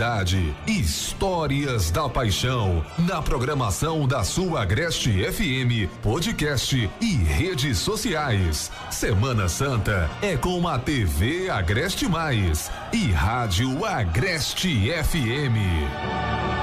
Idade, histórias da paixão, na programação da sua Agreste FM, podcast e redes sociais. Semana Santa é com a TV Agreste Mais e Rádio Agreste FM.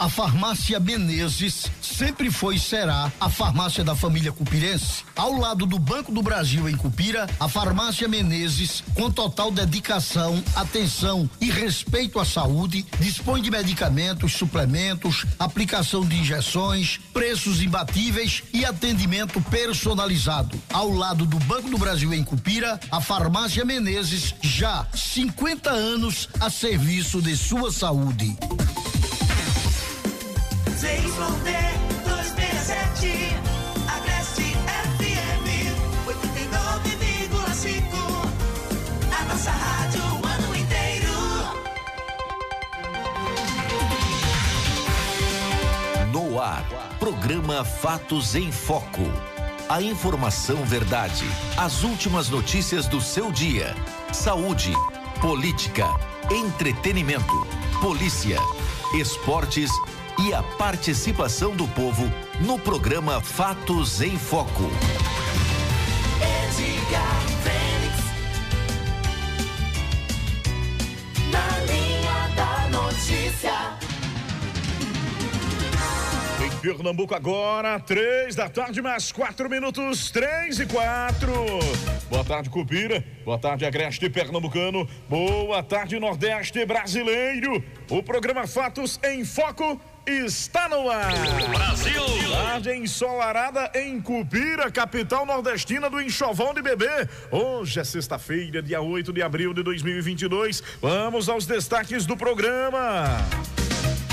A farmácia Menezes sempre foi e será a farmácia da família Cupirense. Ao lado do Banco do Brasil em Cupira, a farmácia Menezes, com total dedicação, atenção e respeito à saúde, dispõe de medicamentos, suplementos, aplicação de injeções, preços imbatíveis e atendimento personalizado. Ao lado do Banco do Brasil em Cupira, a farmácia Menezes já 50 anos a serviço de sua saúde. ZYD 267, Agreste FM 89,5. A nossa rádio o ano inteiro. No ar, programa Fatos em Foco. A informação verdade, as últimas notícias do seu dia. Saúde, política, entretenimento, polícia, esportes e a participação do povo no programa Fatos em Foco. Edgar Fênix. Na linha da notícia. Em Pernambuco agora, três da tarde, mais quatro minutos, três e quatro. Boa tarde, Cupira. Boa tarde, Agreste Pernambucano. Boa tarde, Nordeste Brasileiro. O programa Fatos em Foco está no ar. Brasil! Tarde ensolarada em Cupira, capital nordestina do enxovão de bebê. Hoje é sexta-feira, dia 8 de abril de 2022. Vamos aos destaques do programa.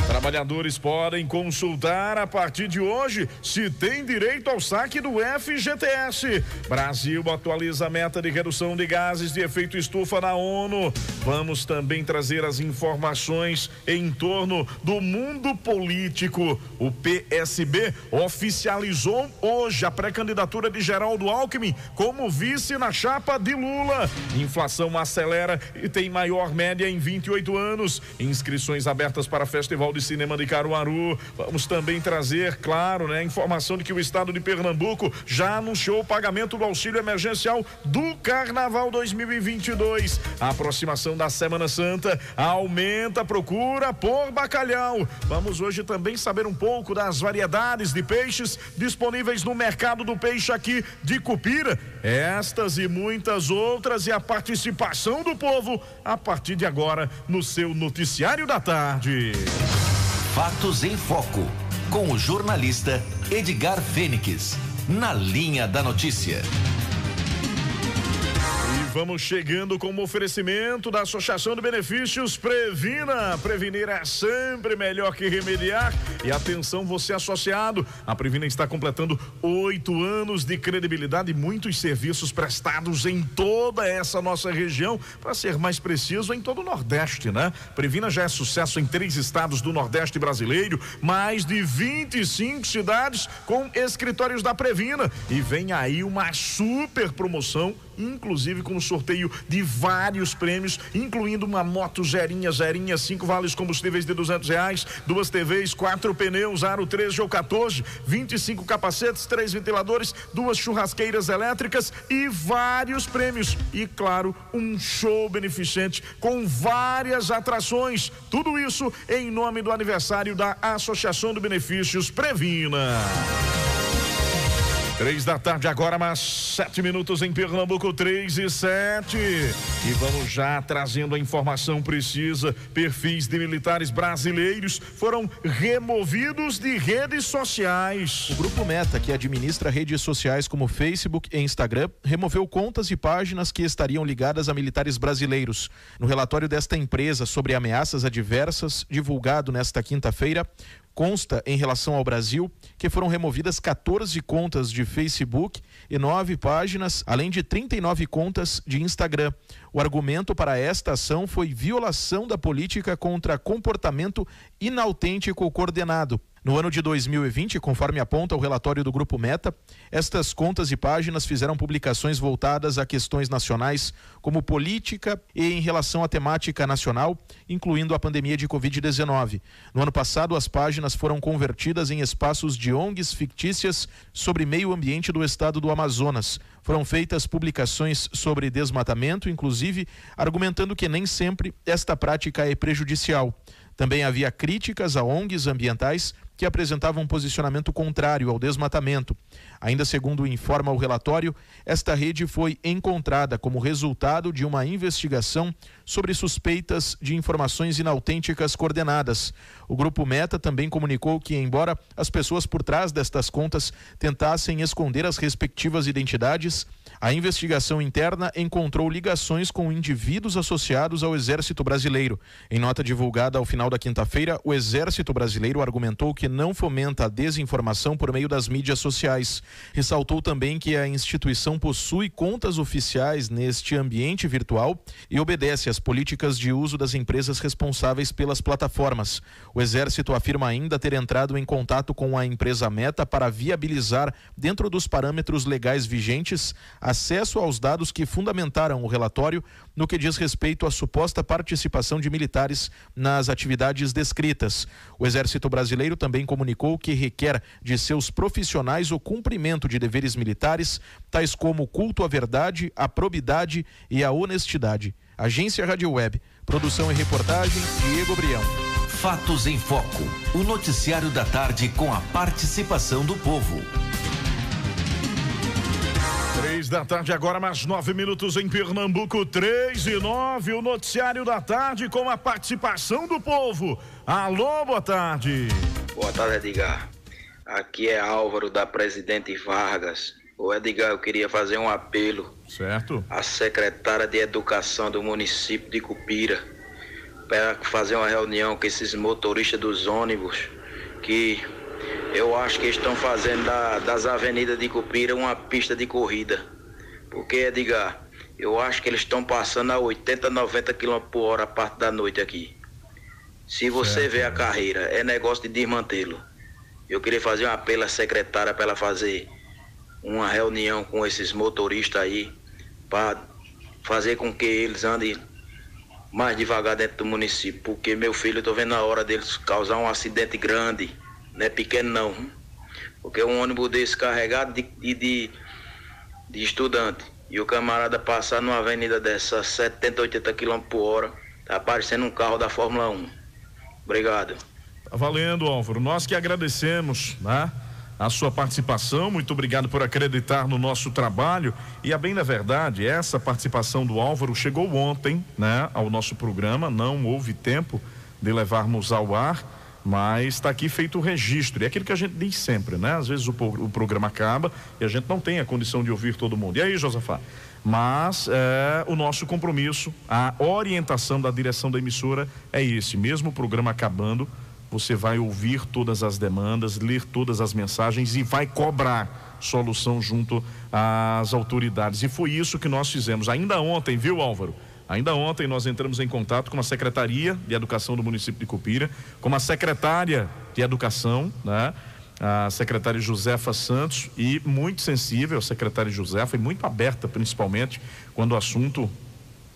Trabalhadores podem consultar a partir de hoje se tem direito ao saque do FGTS. Brasil atualiza a meta de redução de gases de efeito estufa na ONU. Vamos também trazer as informações em torno do mundo político. O PSB oficializou hoje a pré-candidatura de Geraldo Alckmin como vice na chapa de Lula. Inflação acelera e tem maior média em 28 anos. Inscrições abertas para Festival de Cinema de Caruaru. Vamos também trazer, claro, né, informação de que o estado de Pernambuco já anunciou o pagamento do auxílio emergencial do Carnaval 2022. A aproximação da Semana Santa aumenta a procura por bacalhau. Vamos hoje também saber um pouco das variedades de peixes disponíveis no mercado do peixe aqui de Cupira. Estas e muitas outras e a participação do povo a partir de agora no seu noticiário da tarde. Fatos em Foco, com o jornalista Edgar Fênix. Na linha da notícia. E vamos chegando com um oferecimento da Associação de Benefícios Previna. Prevenir é sempre melhor que remediar. E atenção, você associado. A Previna está completando oito anos de credibilidade e muitos serviços prestados em toda essa nossa região. Para ser mais preciso, em todo o Nordeste, né? Previna já é sucesso em três estados do Nordeste brasileiro, mais de 25 cidades com escritórios da Previna. E vem aí uma super promoção inclusive com o sorteio de vários prêmios, incluindo uma moto zerinha, zerinha, cinco vales combustíveis de duzentos reais, duas TVs, quatro pneus, aro 13 ou 14, 25 capacetes, três ventiladores, duas churrasqueiras elétricas e vários prêmios. E claro, um show beneficente com várias atrações. Tudo isso em nome do aniversário da Associação de Benefícios Previna. Três da tarde agora, mais sete minutos em Pernambuco, três e sete. E vamos já trazendo a informação precisa. Perfis de militares brasileiros foram removidos de redes sociais. O Grupo Meta, que administra redes sociais como Facebook e Instagram, removeu contas e páginas que estariam ligadas a militares brasileiros. No relatório desta empresa sobre ameaças adversas, divulgado nesta quinta-feira, consta em relação ao Brasil que foram removidas 14 contas de Facebook e nove páginas, além de 39 contas de Instagram. O argumento para esta ação foi violação da política contra comportamento inautêntico coordenado. No ano de 2020, conforme aponta o relatório do Grupo Meta, estas contas e páginas fizeram publicações voltadas a questões nacionais, como política e em relação à temática nacional, incluindo a pandemia de Covid-19. No ano passado, as páginas foram convertidas em espaços de ONGs fictícias sobre meio ambiente do estado do Amazonas. Foram feitas publicações sobre desmatamento, inclusive argumentando que nem sempre esta prática é prejudicial. Também havia críticas a ONGs ambientais que apresentava um posicionamento contrário ao desmatamento. Ainda segundo informa o relatório, esta rede foi encontrada como resultado de uma investigação sobre suspeitas de informações inautênticas coordenadas. O grupo Meta também comunicou que, embora as pessoas por trás destas contas tentassem esconder as respectivas identidades, a investigação interna encontrou ligações com indivíduos associados ao Exército Brasileiro. Em nota divulgada ao final da quinta-feira, o Exército Brasileiro argumentou que não fomenta a desinformação por meio das mídias sociais. Ressaltou também que a instituição possui contas oficiais neste ambiente virtual e obedece às políticas de uso das empresas responsáveis pelas plataformas. O Exército afirma ainda ter entrado em contato com a empresa Meta para viabilizar, dentro dos parâmetros legais vigentes, acesso aos dados que fundamentaram o relatório no que diz respeito à suposta participação de militares nas atividades descritas. O Exército Brasileiro também comunicou que requer de seus profissionais o cumprimento de deveres militares, tais como culto à verdade, à probidade e à honestidade. Agência Rádio Web. Produção e reportagem Diego Brião. Fatos em Foco. O noticiário da tarde com a participação do povo. Três da tarde, agora mais nove minutos em Pernambuco, três e nove, o noticiário da tarde com a participação do povo. Alô, boa tarde. Boa tarde, Edgar. Aqui é Álvaro da Presidente Vargas. Ô Edgar, eu queria fazer um apelo Certo? à secretária de Educação do município de Cupira para fazer uma reunião com esses motoristas dos ônibus que eu acho que estão fazendo da- das avenidas de Cupira uma pista de corrida. Porque, Edgar, eu acho que eles estão passando a 80, 90 km por hora a parte da noite aqui. Se você vê a carreira, é negócio de desmantê-lo. Eu queria fazer um apelo à secretária para ela fazer uma reunião com esses motoristas aí para fazer com que eles andem mais devagar dentro do município, porque meu filho, eu tô vendo a hora deles causar um acidente grande, não é pequeno não. Porque um ônibus desse carregado de, de, de, de estudante e o camarada passar numa avenida dessa 70, 80 km por hora, tá parecendo um carro da Fórmula 1. Obrigado. Tá valendo, Álvaro. Nós que agradecemos, né? A sua participação, muito obrigado por acreditar no nosso trabalho. E a bem da verdade, essa participação do Álvaro chegou ontem, né, ao nosso programa. Não houve tempo de levarmos ao ar, mas está aqui feito o registro. É aquilo que a gente diz sempre, né? Às vezes o, o programa acaba e a gente não tem a condição de ouvir todo mundo. E aí, Josafá? Mas é, o nosso compromisso, a orientação da direção da emissora é esse. Mesmo o programa acabando, você vai ouvir todas as demandas, ler todas as mensagens e vai cobrar solução junto às autoridades. E foi isso que nós fizemos. Ainda ontem, viu, Álvaro? Ainda ontem nós entramos em contato com a Secretaria de Educação do município de Cupira, com a secretária de Educação, né? a secretária Josefa Santos, e muito sensível, a secretária Josefa, e muito aberta, principalmente, quando o assunto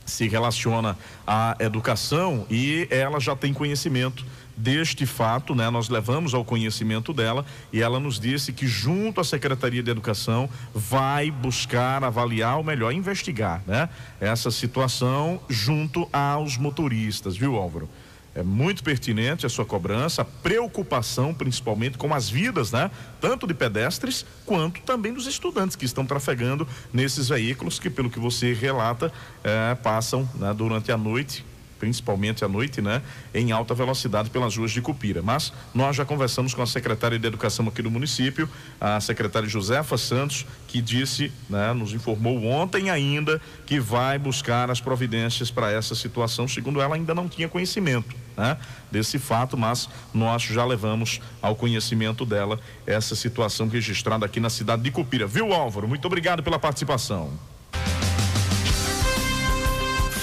se relaciona à educação e ela já tem conhecimento deste fato, né? Nós levamos ao conhecimento dela e ela nos disse que junto à Secretaria de Educação vai buscar avaliar ou melhor investigar, né? Essa situação junto aos motoristas, viu, Álvaro? É muito pertinente a sua cobrança, a preocupação principalmente com as vidas, né? Tanto de pedestres quanto também dos estudantes que estão trafegando nesses veículos que, pelo que você relata, eh, passam né, durante a noite, principalmente à noite, né? Em alta velocidade pelas ruas de Cupira. Mas nós já conversamos com a secretária de Educação aqui do município, a secretária Josefa Santos, que disse, né? Nos informou ontem ainda que vai buscar as providências para essa situação. Segundo ela, ainda não tinha conhecimento né, desse fato, mas nós já levamos ao conhecimento dela essa situação registrada aqui na cidade de Cupira. Viu, Álvaro? Muito obrigado pela participação.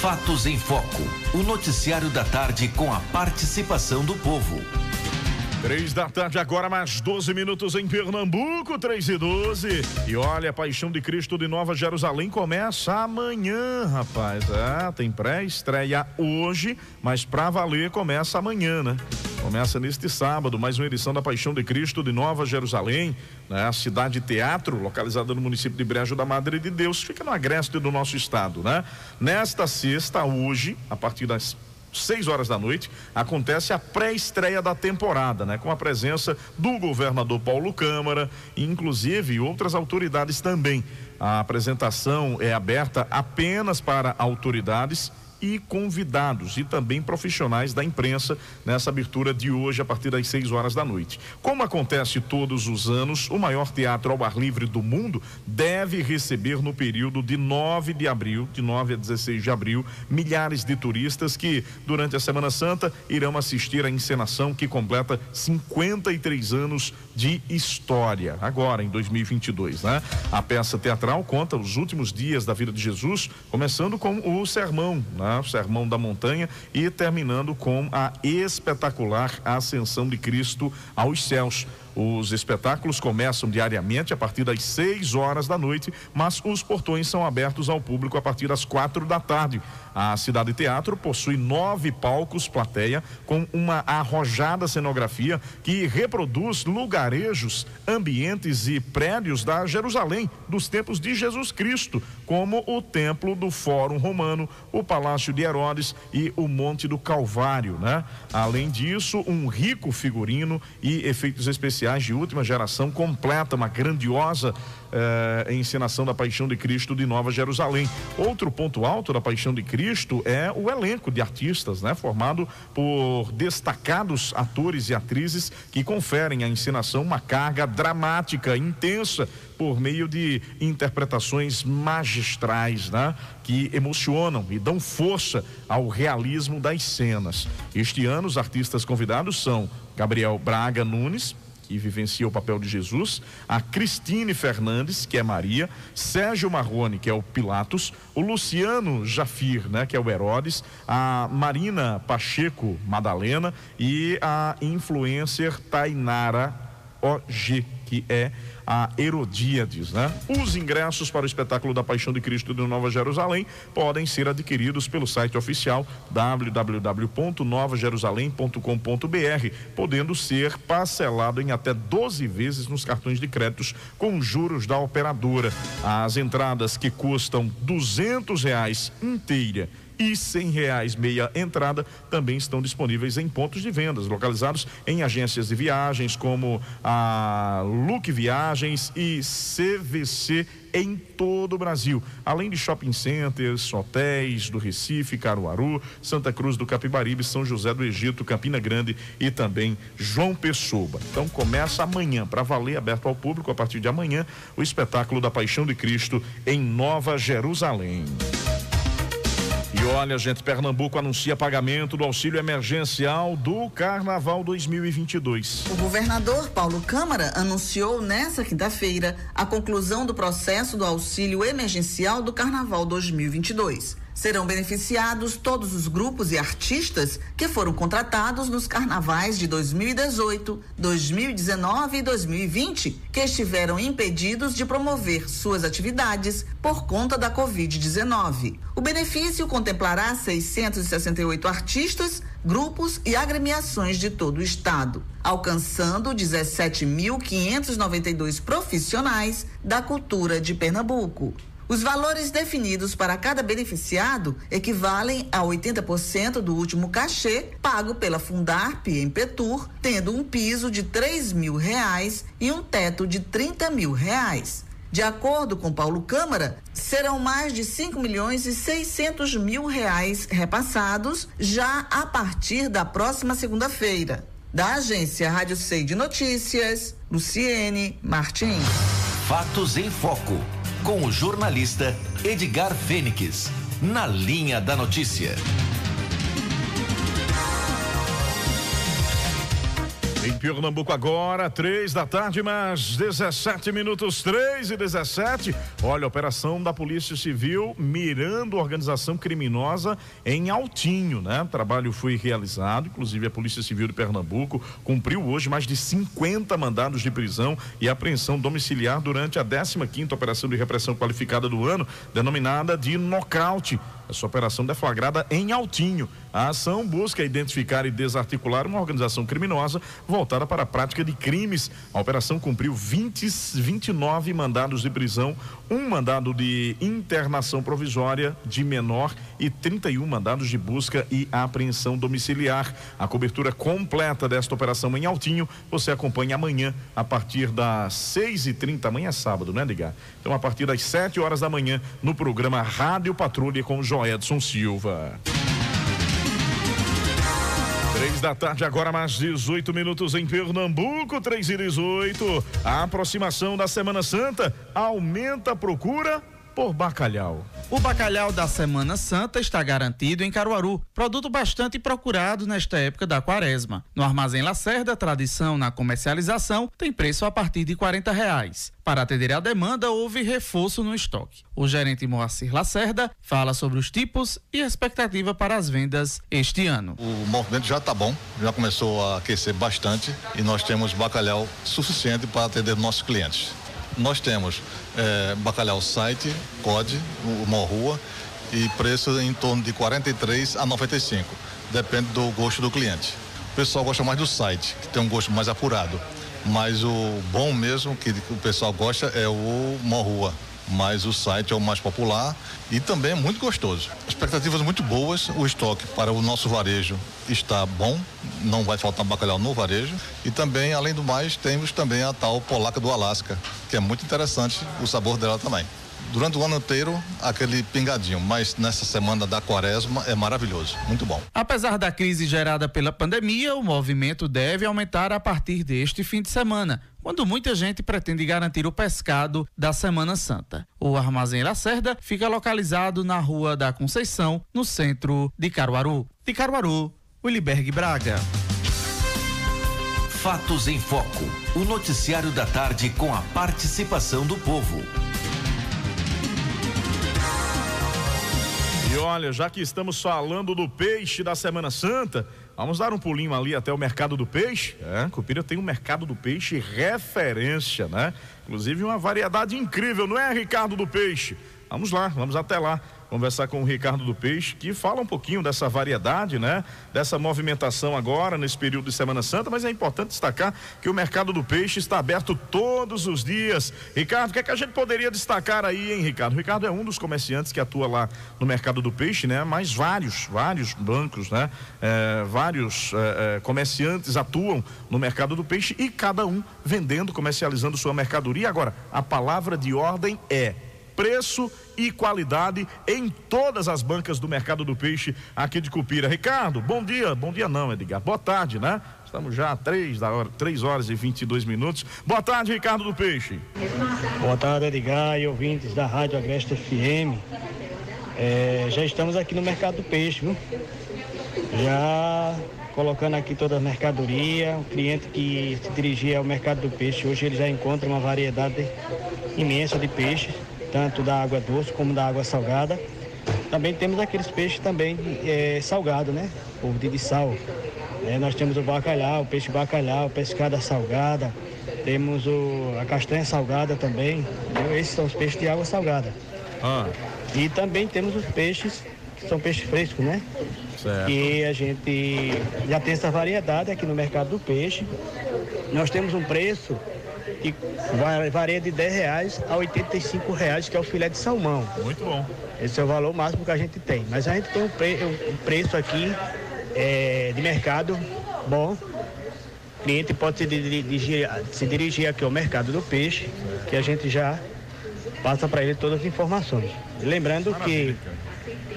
Fatos em Foco. O noticiário da tarde com a participação do povo. Três da tarde, agora mais 12 minutos em Pernambuco, 3 e 12. E olha, a Paixão de Cristo de Nova Jerusalém começa amanhã, rapaz. Ah, tem pré-estreia hoje, mas pra valer começa amanhã, né? Começa neste sábado, mais uma edição da Paixão de Cristo de Nova Jerusalém, né? A cidade teatro, localizada no município de Brejo da Madre de Deus, fica no agreste do nosso estado, né? Nesta sexta, hoje, a partir das 6 horas da noite, acontece a pré-estreia da temporada, né? Com a presença do governador Paulo Câmara, e inclusive outras autoridades também. A apresentação é aberta apenas para autoridades e convidados e também profissionais da imprensa nessa abertura de hoje a partir das 6 horas da noite. Como acontece todos os anos, o maior teatro ao ar livre do mundo deve receber no período de 9 de abril, de 9 a 16 de abril, milhares de turistas que durante a Semana Santa irão assistir à encenação que completa 53 anos de história, agora em 2022, né? A peça teatral conta os últimos dias da vida de Jesus, começando com o sermão, né? O Sermão da Montanha, e terminando com a espetacular ascensão de Cristo aos céus. Os espetáculos começam diariamente a partir das 6 horas da noite, mas os portões são abertos ao público a partir das quatro da tarde. A Cidade Teatro possui nove palcos plateia com uma arrojada cenografia que reproduz lugarejos, ambientes e prédios da Jerusalém dos tempos de Jesus Cristo, como o Templo do Fórum Romano, o Palácio de Herodes e o Monte do Calvário, né? Além disso, um rico figurino e efeitos especiais de última geração completa uma grandiosa eh, encenação da Paixão de Cristo de Nova Jerusalém. Outro ponto alto da Paixão de Cristo é o elenco de artistas, né? Formado por destacados atores e atrizes que conferem à encenação uma carga dramática, intensa, por meio de interpretações magistrais, né? Que emocionam e dão força ao realismo das cenas. Este ano, os artistas convidados são Gabriel Braga Nunes, que vivencia o papel de Jesus, a Cristine Fernandes, que é Maria, Sérgio Marrone, que é o Pilatos, o Luciano Jafir, né, que é o Herodes, a Marina Pacheco Madalena e a influencer Tainara OG, que é a Herodíades, né? Os ingressos para o espetáculo da Paixão de Cristo de Nova Jerusalém podem ser adquiridos pelo site oficial www.novajerusalém.com.br, podendo ser parcelado em até 12 vezes nos cartões de créditos com juros da operadora. As entradas que custam duzentos reais inteira e cem reais meia entrada também estão disponíveis em pontos de vendas localizados em agências de viagens como a Look Viagens e CVC em todo o Brasil, além de shopping centers, hotéis do Recife, Caruaru, Santa Cruz do Capibaribe, São José do Egito, Campina Grande e também João Pessoa. Então começa amanhã para valer aberto ao público a partir de amanhã o espetáculo da Paixão de Cristo em Nova Jerusalém. E olha, gente, Pernambuco anuncia pagamento do auxílio emergencial do Carnaval 2022. O governador Paulo Câmara anunciou nesta quinta-feira a conclusão do processo do auxílio emergencial do Carnaval 2022. Serão beneficiados todos os grupos e artistas que foram contratados nos carnavais de 2018, 2019 e 2020, que estiveram impedidos de promover suas atividades por conta da Covid-19. O benefício contemplará 668 artistas, grupos e agremiações de todo o estado, alcançando 17.592 profissionais da cultura de Pernambuco. Os valores definidos para cada beneficiado equivalem a 80% do último cachê pago pela Fundarp em Petur, tendo um piso de três mil reais e um teto de 30 mil reais. De acordo com Paulo Câmara, serão mais de 5 milhões e 600 mil reais repassados já a partir da próxima segunda-feira. Da agência Rádio Sei de Notícias, Luciene Martins. Fatos em Foco com o jornalista Edgar Fênix, na linha da notícia. Em Pernambuco agora, três da tarde, mais 17 minutos, três e 17. Olha, operação da Polícia Civil mirando organização criminosa em Altinho, né? O trabalho foi realizado, inclusive a Polícia Civil de Pernambuco cumpriu hoje mais de 50 mandados de prisão e apreensão domiciliar durante a 15 quinta operação de repressão qualificada do ano, denominada de nocaute. Essa operação deflagrada em Altinho. A ação busca identificar e desarticular uma organização criminosa voltada para a prática de crimes. A operação cumpriu 20, 29 mandados de prisão, um mandado de internação provisória de menor e 31 mandados de busca e apreensão domiciliar. A cobertura completa desta operação em Altinho você acompanha amanhã a partir das 6h30. Amanhã é sábado, né, Edgar? Então, a partir das 7 horas da manhã, no programa Rádio Patrulha com Joedson Silva. Três da tarde, agora mais 18 minutos em Pernambuco, 3 e 18. A aproximação da Semana Santa aumenta a procura por bacalhau. O bacalhau da Semana Santa está garantido em Caruaru, produto bastante procurado nesta época da quaresma. No Armazém Lacerda, tradição na comercialização tem preço a partir de R$ reais. Para atender à demanda, houve reforço no estoque. O gerente Moacir Lacerda fala sobre os tipos e expectativa para as vendas este ano. O movimento já está bom, já começou a aquecer bastante e nós temos bacalhau suficiente para atender nossos clientes. Nós temos é, bacalhau site, COD, Morrua, e preço em torno de 43 a 95. Depende do gosto do cliente. O pessoal gosta mais do site, que tem um gosto mais apurado. Mas o bom mesmo que o pessoal gosta é o Morrua mas o site é o mais popular e também é muito gostoso. Expectativas muito boas, o estoque para o nosso varejo está bom, não vai faltar bacalhau no varejo e também, além do mais, temos também a tal polaca do Alasca, que é muito interessante o sabor dela também durante o ano inteiro aquele pingadinho, mas nessa semana da quaresma é maravilhoso, muito bom. Apesar da crise gerada pela pandemia, o movimento deve aumentar a partir deste fim de semana, quando muita gente pretende garantir o pescado da Semana Santa. O Armazém Lacerda fica localizado na Rua da Conceição, no centro de Caruaru. De Caruaru, Williberg Braga. Fatos em Foco, o noticiário da tarde com a participação do povo. Olha, já que estamos falando do peixe da Semana Santa, vamos dar um pulinho ali até o mercado do peixe. É, Cupira tem um mercado do peixe referência, né? Inclusive uma variedade incrível, não é, Ricardo do Peixe? Vamos lá, vamos até lá conversar com o Ricardo do Peixe, que fala um pouquinho dessa variedade, né? Dessa movimentação agora, nesse período de Semana Santa, mas é importante destacar que o mercado do peixe está aberto todos os dias. Ricardo, o que é que a gente poderia destacar aí, hein, Ricardo? Ricardo é um dos comerciantes que atua lá no mercado do peixe, né? Mas vários, vários bancos, né? É, vários é, é, comerciantes atuam no mercado do peixe e cada um vendendo, comercializando sua mercadoria. Agora, a palavra de ordem é preço e qualidade em todas as bancas do mercado do peixe aqui de Cupira. Ricardo, bom dia. Bom dia não, Edgar. Boa tarde, né? Estamos já a três, da hora, três horas e 22 minutos. Boa tarde, Ricardo do Peixe. Boa tarde, Edgar e ouvintes da Rádio Agreste FM. É, já estamos aqui no mercado do peixe, viu? Já colocando aqui toda a mercadoria. O cliente que se dirigia ao mercado do peixe, hoje ele já encontra uma variedade imensa de peixes tanto da água doce como da água salgada. Também temos aqueles peixes também é, salgado, né? Por de sal. É, nós temos o bacalhau, o peixe bacalhau, pescada salgada, temos o, a castanha salgada também. Esses são os peixes de água salgada. Ah. E também temos os peixes que são peixes frescos, né? Certo. E a gente já tem essa variedade aqui no mercado do peixe. Nós temos um preço que varia de 10 reais a 85 reais, que é o filé de salmão. Muito bom. Esse é o valor máximo que a gente tem. Mas a gente tem um, pre um preço aqui é, de mercado bom. O cliente pode se dirigir, se dirigir aqui ao mercado do peixe, que a gente já passa para ele todas as informações. Lembrando Maravilha, que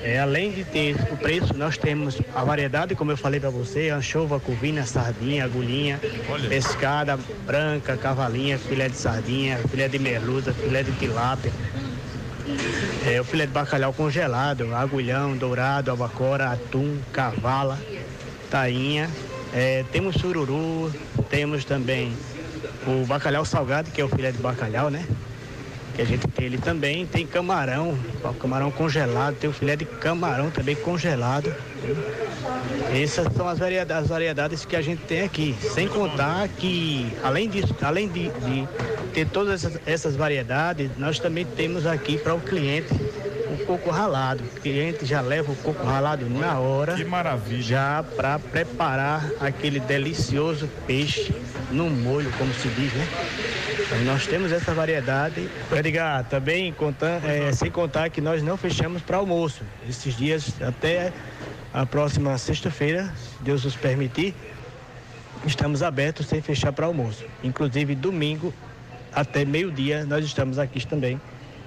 é, além de ter o preço, nós temos a variedade, como eu falei para você, anchova, covina, sardinha, agulhinha, Olha. pescada branca, cavalinha, filé de sardinha, filé de merluza, filé de tilápia. É, o filé de bacalhau congelado, agulhão, dourado, albacora, atum, cavala, tainha. É, temos sururu, temos também o bacalhau salgado, que é o filé de bacalhau, né? Que a gente tem ele também. Tem camarão, camarão congelado, tem o filé de camarão também congelado. Essas são as variedades, as variedades que a gente tem aqui. Sem contar que, além disso, além de, de ter todas essas, essas variedades, nós também temos aqui para o cliente coco ralado. O cliente já leva o coco ralado na hora. Que maravilha. Já para preparar aquele delicioso peixe no molho, como se diz, né? Nós temos essa variedade. Edgar, também é, sem contar que nós não fechamos para almoço. Esses dias até a próxima sexta-feira, se Deus nos permitir, estamos abertos sem fechar para almoço. Inclusive domingo até meio-dia nós estamos aqui também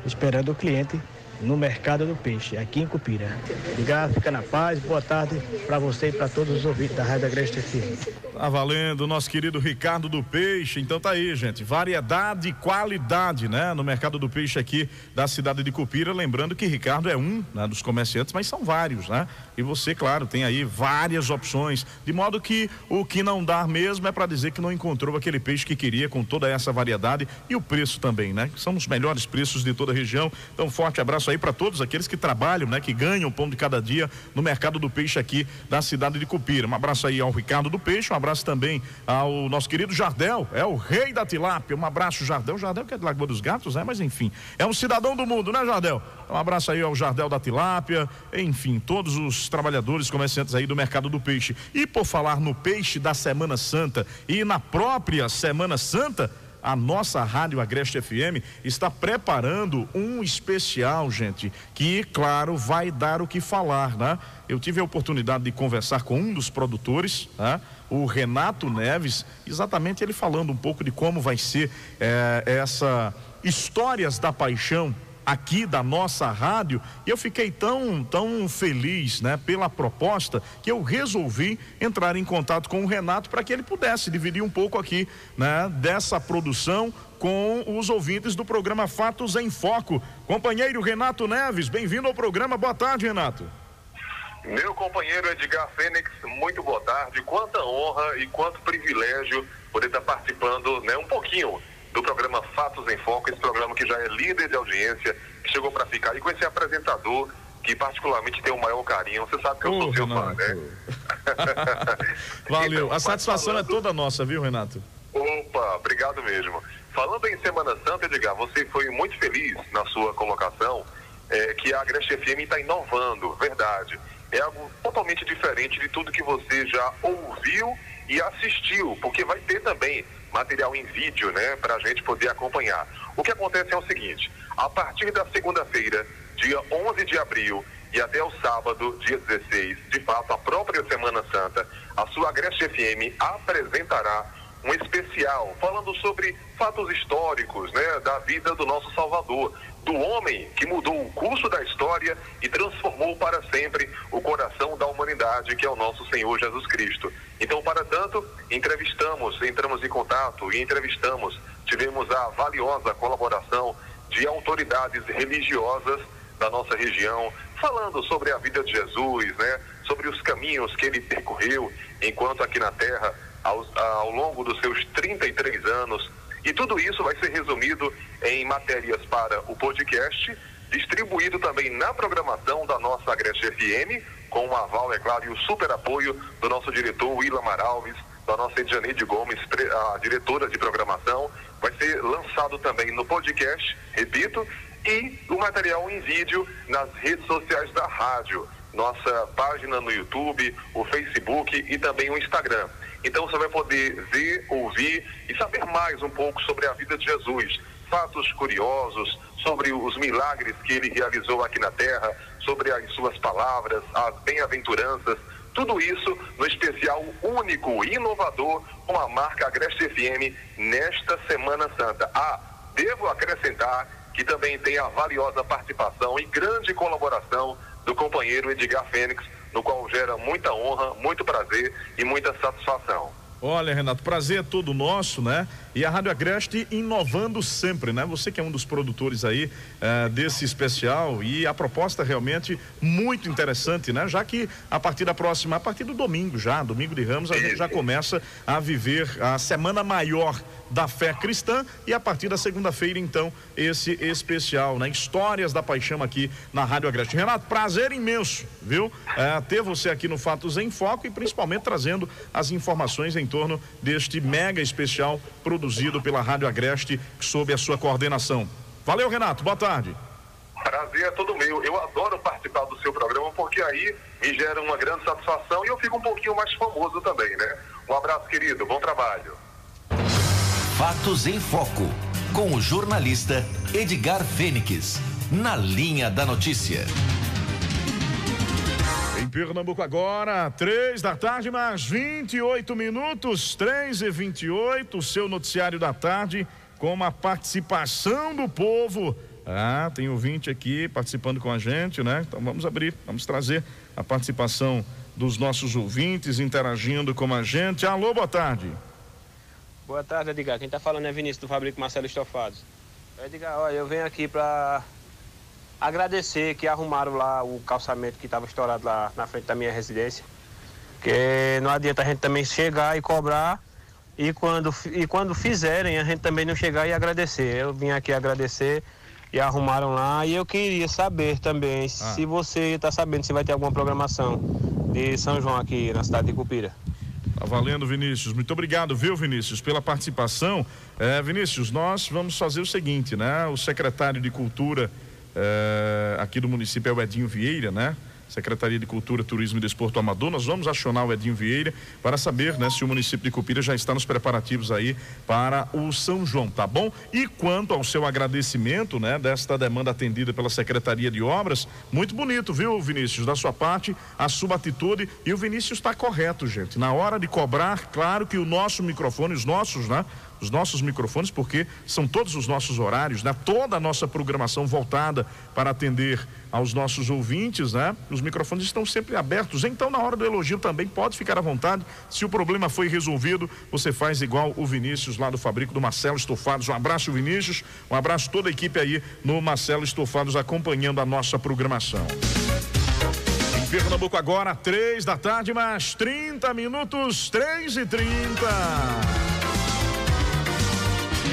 esperando o cliente no mercado do peixe, aqui em Cupira. Obrigado, fica na paz, boa tarde para você e para todos os ouvintes da Rádio Agreste FM. Tá valendo, nosso querido Ricardo do Peixe. Então tá aí, gente. Variedade e qualidade, né? No mercado do peixe aqui da cidade de Cupira. Lembrando que Ricardo é um né, dos comerciantes, mas são vários, né? E você, claro, tem aí várias opções. De modo que o que não dá mesmo é para dizer que não encontrou aquele peixe que queria com toda essa variedade e o preço também, né? São os melhores preços de toda a região. Então, forte abraço aí para todos aqueles que trabalham, né? Que ganham o pão de cada dia no mercado do peixe aqui da cidade de Cupira. Um abraço aí ao Ricardo do Peixe, um abraço também ao nosso querido Jardel, é o rei da tilápia. Um abraço, Jardel. Jardel que é de Lagoa dos Gatos, né? Mas enfim, é um cidadão do mundo, né, Jardel? Um abraço aí ao Jardel da Tilápia, enfim, todos os trabalhadores, comerciantes aí do mercado do peixe. E por falar no peixe da Semana Santa e na própria Semana Santa, a nossa Rádio Agreste FM está preparando um especial, gente, que, claro, vai dar o que falar, né? Eu tive a oportunidade de conversar com um dos produtores, né? o Renato Neves, exatamente ele falando um pouco de como vai ser eh, essa Histórias da Paixão aqui da nossa rádio e eu fiquei tão tão feliz, né, pela proposta que eu resolvi entrar em contato com o Renato para que ele pudesse dividir um pouco aqui, né, dessa produção com os ouvintes do programa Fatos em Foco. Companheiro Renato Neves, bem-vindo ao programa. Boa tarde, Renato. Meu companheiro Edgar Fênix, muito boa tarde. Quanta honra e quanto privilégio poder estar participando, né, um pouquinho do programa Fatos em Foco, esse programa que já é líder de audiência, que chegou para ficar, e com esse apresentador que particularmente tem o maior carinho. Você sabe que eu Ô, sou seu fã, Renato. né? Valeu. Então, A satisfação é toda nossa, viu, Renato? Opa, obrigado mesmo. Falando em Semana Santa, Edgar, você foi muito feliz na sua colocação é, que a Agreste FM está inovando, verdade. É algo totalmente diferente de tudo que você já ouviu e assistiu, porque vai ter também material em vídeo, né, para a gente poder acompanhar. O que acontece é o seguinte: a partir da segunda-feira, dia 11 de abril, e até o sábado, dia 16, de fato, a própria Semana Santa, a sua Agreste FM apresentará um especial falando sobre fatos históricos, né, da vida do nosso Salvador, do homem que mudou o curso da história e transformou para sempre o coração da humanidade, que é o nosso Senhor Jesus Cristo. Então, para tanto, entrevistamos, entramos em contato e entrevistamos, tivemos a valiosa colaboração de autoridades religiosas da nossa região, falando sobre a vida de Jesus, né? Sobre os caminhos que ele percorreu enquanto aqui na Terra, aos- ao longo dos seus 33 anos. E tudo isso vai ser resumido em matérias para o podcast, distribuído também na programação da nossa Agreste FM, com o aval, é claro, e o super apoio do nosso diretor Willamar Alves, da nossa Edianeide Gomes, a diretora de programação. Vai ser lançado também no podcast, repito, e o material em vídeo nas redes sociais da rádio, nossa página no YouTube, o Facebook e também o Instagram. Então você vai poder ver, ouvir e saber mais um pouco sobre a vida de Jesus, fatos curiosos sobre os milagres que ele realizou aqui na terra, sobre as suas palavras, as bem-aventuranças, tudo isso no especial único e inovador com a marca Agreste FM nesta Semana Santa. Ah, devo acrescentar que também tem a valiosa participação e grande colaboração do companheiro Edgar Fênix, no qual gera muita honra, muito prazer e muita satisfação. Olha, Renato, prazer é todo nosso, né? E a Rádio Agreste inovando sempre, né? Você que é um dos produtores aí eh, desse especial e a proposta realmente muito interessante, né? Já que a partir da próxima, a partir do domingo já, domingo de Ramos, a gente já começa a viver a semana maior da fé cristã e a partir da segunda-feira, então, esse especial, né? Histórias da Paixão aqui na Rádio Agreste. Renato, prazer imenso, viu? É, ter você aqui no Fatos em Foco e principalmente trazendo as informações em torno deste mega especial produzido pela Rádio Agreste sob a sua coordenação. Valeu, Renato. Boa tarde. Prazer é todo meu. Eu adoro participar do seu programa porque aí me gera uma grande satisfação e eu fico um pouquinho mais famoso também, né? Um abraço, querido. Bom trabalho. Fatos em Foco, com o jornalista Edgar Fênix, na linha da notícia. Em Pernambuco agora, três da tarde, mais 28 minutos, três e 28, o seu noticiário da tarde, com a participação do povo. Ah, tem ouvinte aqui participando com a gente, né? Então vamos abrir, vamos trazer a participação dos nossos ouvintes interagindo com a gente. Alô, boa tarde. Boa tarde, Edgar. Quem está falando é Vinícius do Fabrico Marcelo Estofados. Edgar, olha, eu venho aqui para agradecer que arrumaram lá o calçamento que estava estourado lá na frente da minha residência. Porque não adianta a gente também chegar e cobrar e quando, e quando fizerem a gente também não chegar e agradecer. Eu vim aqui agradecer e arrumaram lá e eu queria saber também Ah. se você está sabendo se vai ter alguma programação de São João aqui na cidade de Cupira. Tá valendo, Vinícius. Muito obrigado, viu, Vinícius, pela participação. É, Vinícius, nós vamos fazer o seguinte, né? O secretário de Cultura é, aqui do município é o Edinho Vieira, né? Secretaria de Cultura, Turismo e Desporto Amador. Nós vamos acionar o Edinho Vieira para saber, né, se o município de Cupira já está nos preparativos aí para o São João, tá bom? E quanto ao seu agradecimento, né, desta demanda atendida pela Secretaria de Obras, muito bonito, viu, Vinícius, da sua parte, a sua atitude e o Vinícius está correto, gente. Na hora de cobrar, claro que o nosso microfone, os nossos, né? Os nossos microfones, porque são todos os nossos horários, né? Toda a nossa programação voltada para atender aos nossos ouvintes, né? Os microfones estão sempre abertos. Então, na hora do elogio também pode ficar à vontade. Se o problema foi resolvido, você faz igual o Vinícius lá do Fabrico do Marcelo Estofados. Um abraço, Vinícius. Um abraço toda a equipe aí no Marcelo Estofados acompanhando a nossa programação. Em Pernambuco agora, três da tarde, mais 30 minutos, três e trinta.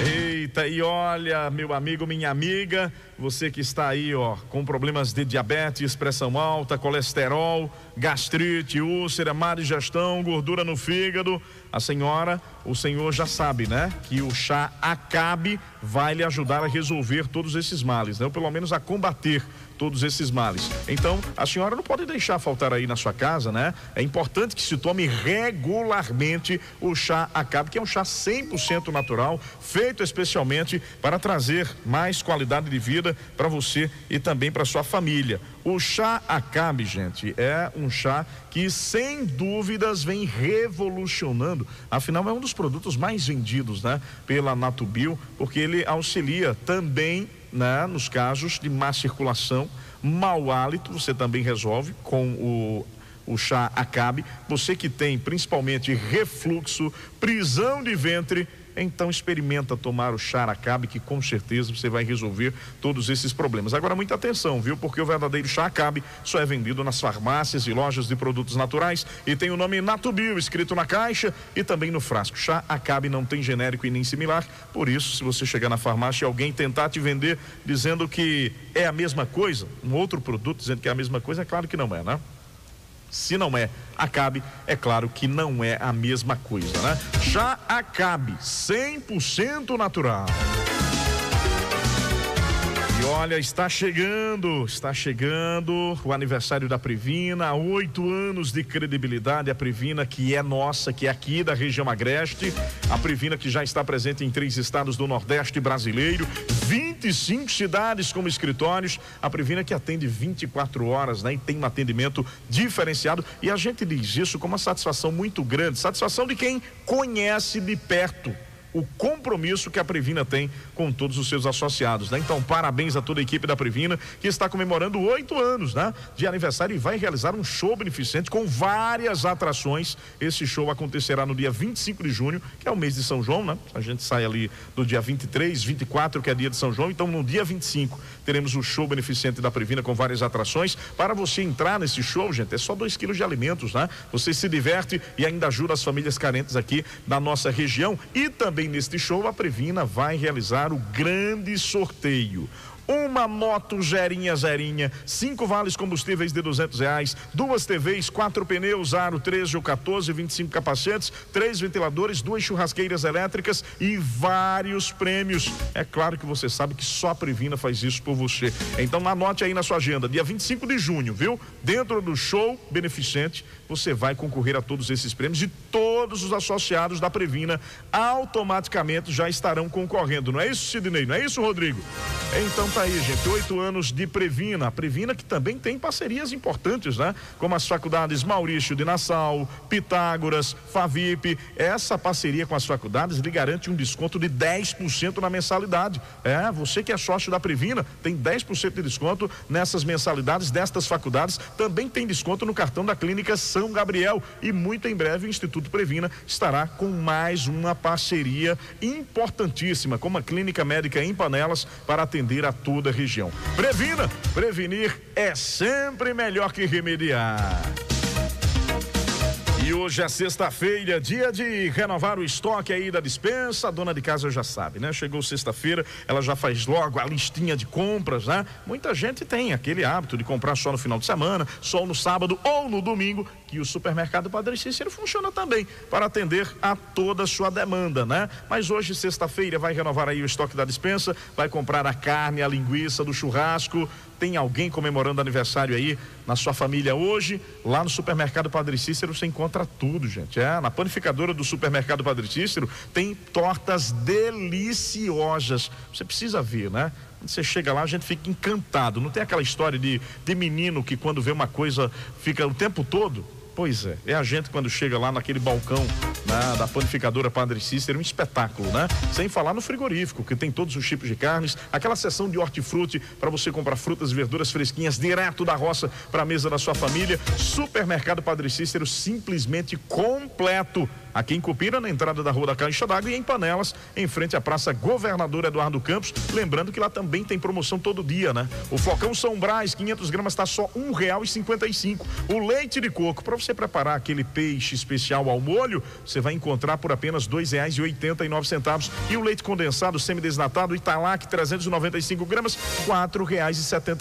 Eita, e olha, meu amigo, minha amiga, você que está aí, ó, com problemas de diabetes, pressão alta, colesterol, gastrite, úlcera, má digestão, gordura no fígado, a senhora, o senhor já sabe, né? Que o chá Acabe vai lhe ajudar a resolver todos esses males, né? Ou pelo menos a combater todos esses males. Então, a senhora não pode deixar faltar aí na sua casa, né? É importante que se tome regularmente o chá Acabe, que é um chá 100% natural, feito especialmente para trazer mais qualidade de vida para você e também para sua família. O chá Acabe, gente, é um chá que sem dúvidas vem revolucionando. Afinal, é um dos produtos mais vendidos, né, pela Natubio, porque ele auxilia também né, nos casos de má circulação, mau hálito, você também resolve com o o chá acabe. Você que tem principalmente refluxo, prisão de ventre, então experimenta tomar o chá acabe que com certeza você vai resolver todos esses problemas. Agora muita atenção, viu? Porque o verdadeiro chá acabe só é vendido nas farmácias e lojas de produtos naturais e tem o nome Natubio escrito na caixa e também no frasco. Chá acabe não tem genérico e nem similar. Por isso, se você chegar na farmácia e alguém tentar te vender dizendo que é a mesma coisa, um outro produto dizendo que é a mesma coisa, é claro que não é, né? Se não é Acabe, é claro que não é a mesma coisa, né? Chá Acabe, 100% natural. E olha, está chegando, está chegando o aniversário da Previna, oito anos de credibilidade, a Previna que é nossa, que é aqui da região Agreste, a Previna que já está presente em três estados do Nordeste brasileiro, 25 cidades como escritórios, a Previna que atende 24 horas, né? E tem um atendimento diferenciado e a gente diz isso com uma satisfação muito grande, satisfação de quem conhece de perto o compromisso que a Previna tem com todos os seus associados, né? Então, parabéns a toda a equipe da Previna que está comemorando oito anos, né? De aniversário e vai realizar um show beneficente com várias atrações. Esse show acontecerá no dia 25 de junho, que é o mês de São João, né? A gente sai ali do dia 23, 24, que é dia de São João, então no dia 25 teremos o show beneficente da Previna com várias atrações. Para você entrar nesse show, gente, é só dois quilos de alimentos, né? Você se diverte e ainda ajuda as famílias carentes aqui da nossa região. E também neste show, a Previna vai realizar o grande sorteio uma moto zerinha zerinha, cinco vales combustíveis de duzentos reais, duas TVs, quatro pneus, aro 13 ou 14, 25 capacetes, três ventiladores, duas churrasqueiras elétricas e vários prêmios. É claro que você sabe que só a Previna faz isso por você. Então anote aí na sua agenda, dia 25 de junho, viu? Dentro do show beneficente, você vai concorrer a todos esses prêmios e todos os associados da Previna automaticamente já estarão concorrendo. Não é isso, Sidney? Não é isso, Rodrigo? Então tá aí, gente. Oito anos de Previna. A Previna que também tem parcerias importantes, né? Como as faculdades Maurício de Nassau, Pitágoras, Favip. Essa parceria com as faculdades lhe garante um desconto de 10% na mensalidade. É, você que é sócio da Previna tem 10% de desconto nessas mensalidades destas faculdades. Também tem desconto no cartão da Clínica São Gabriel. E muito em breve o Instituto Previna estará com mais uma parceria importantíssima com uma clínica médica em Panelas para atender a toda a região. Previna, prevenir é sempre melhor que remediar. E hoje é sexta-feira, dia de renovar o estoque aí da dispensa. A dona de casa já sabe, né? Chegou sexta-feira, ela já faz logo a listinha de compras, né? Muita gente tem aquele hábito de comprar só no final de semana, só no sábado ou no domingo, que o supermercado Padre Cícero funciona também para atender a toda a sua demanda, né? Mas hoje, sexta-feira, vai renovar aí o estoque da dispensa, vai comprar a carne, a linguiça do churrasco. Tem alguém comemorando aniversário aí na sua família hoje? Lá no supermercado Padre Cícero você encontra tudo, gente. É, na panificadora do supermercado Padre Cícero tem tortas deliciosas. Você precisa ver, né? Quando você chega lá, a gente fica encantado. Não tem aquela história de, de menino que quando vê uma coisa fica o tempo todo. Pois é, é a gente quando chega lá naquele balcão né, da panificadora Padre Cícero, um espetáculo, né? Sem falar no frigorífico, que tem todos os tipos de carnes, aquela seção de hortifruti para você comprar frutas e verduras fresquinhas direto da roça para a mesa da sua família. Supermercado Padre Cícero simplesmente completo. Aqui em Cupira, na entrada da Rua da Caixa d'Água e em Panelas, em frente à Praça Governador Eduardo Campos. Lembrando que lá também tem promoção todo dia, né? O flocão São Brás, 500 gramas, está só e cinco. O leite de coco, para você preparar aquele peixe especial ao molho, você vai encontrar por apenas dois reais e o leite condensado semidesnatado Italac, 395 gramas,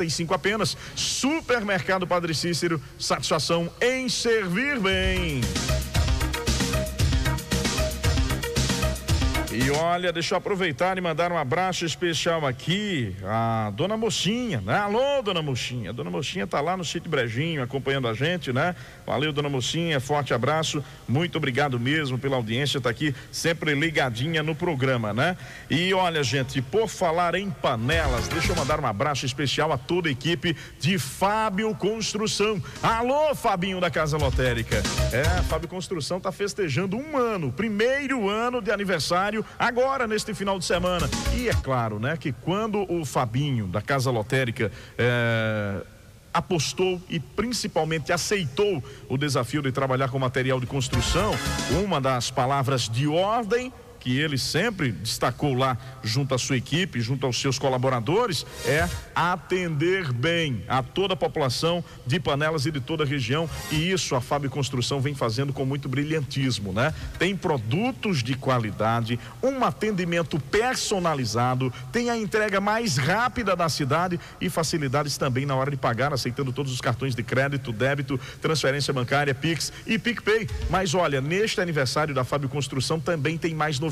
e cinco apenas. Supermercado Padre Cícero, satisfação em servir bem. E olha, deixa eu aproveitar e mandar um abraço especial aqui à dona Mocinha, né? Alô, dona Mocinha. Dona Mocinha tá lá no sítio Brejinho acompanhando a gente, né? Valeu, dona Mocinha, forte abraço. Muito obrigado mesmo pela audiência, tá aqui sempre ligadinha no programa, né? E olha, gente, por falar em panelas, deixa eu mandar um abraço especial a toda a equipe de Fábio Construção. Alô, Fabinho da Casa Lotérica. É, Fábio Construção tá festejando um ano, primeiro ano de aniversário agora neste final de semana. E é claro, né, que quando o Fabinho da Casa Lotérica é, apostou e principalmente aceitou o desafio de trabalhar com material de construção, uma das palavras de ordem que ele sempre destacou lá junto à sua equipe, junto aos seus colaboradores, é atender bem a toda a população de Panelas e de toda a região. E isso a Fábio Construção vem fazendo com muito brilhantismo, né? Tem produtos de qualidade, um atendimento personalizado, tem a entrega mais rápida da cidade e facilidades também na hora de pagar, aceitando todos os cartões de crédito, débito, transferência bancária, Pix e PicPay. Mas olha, neste aniversário da Fábio Construção também tem mais novidades,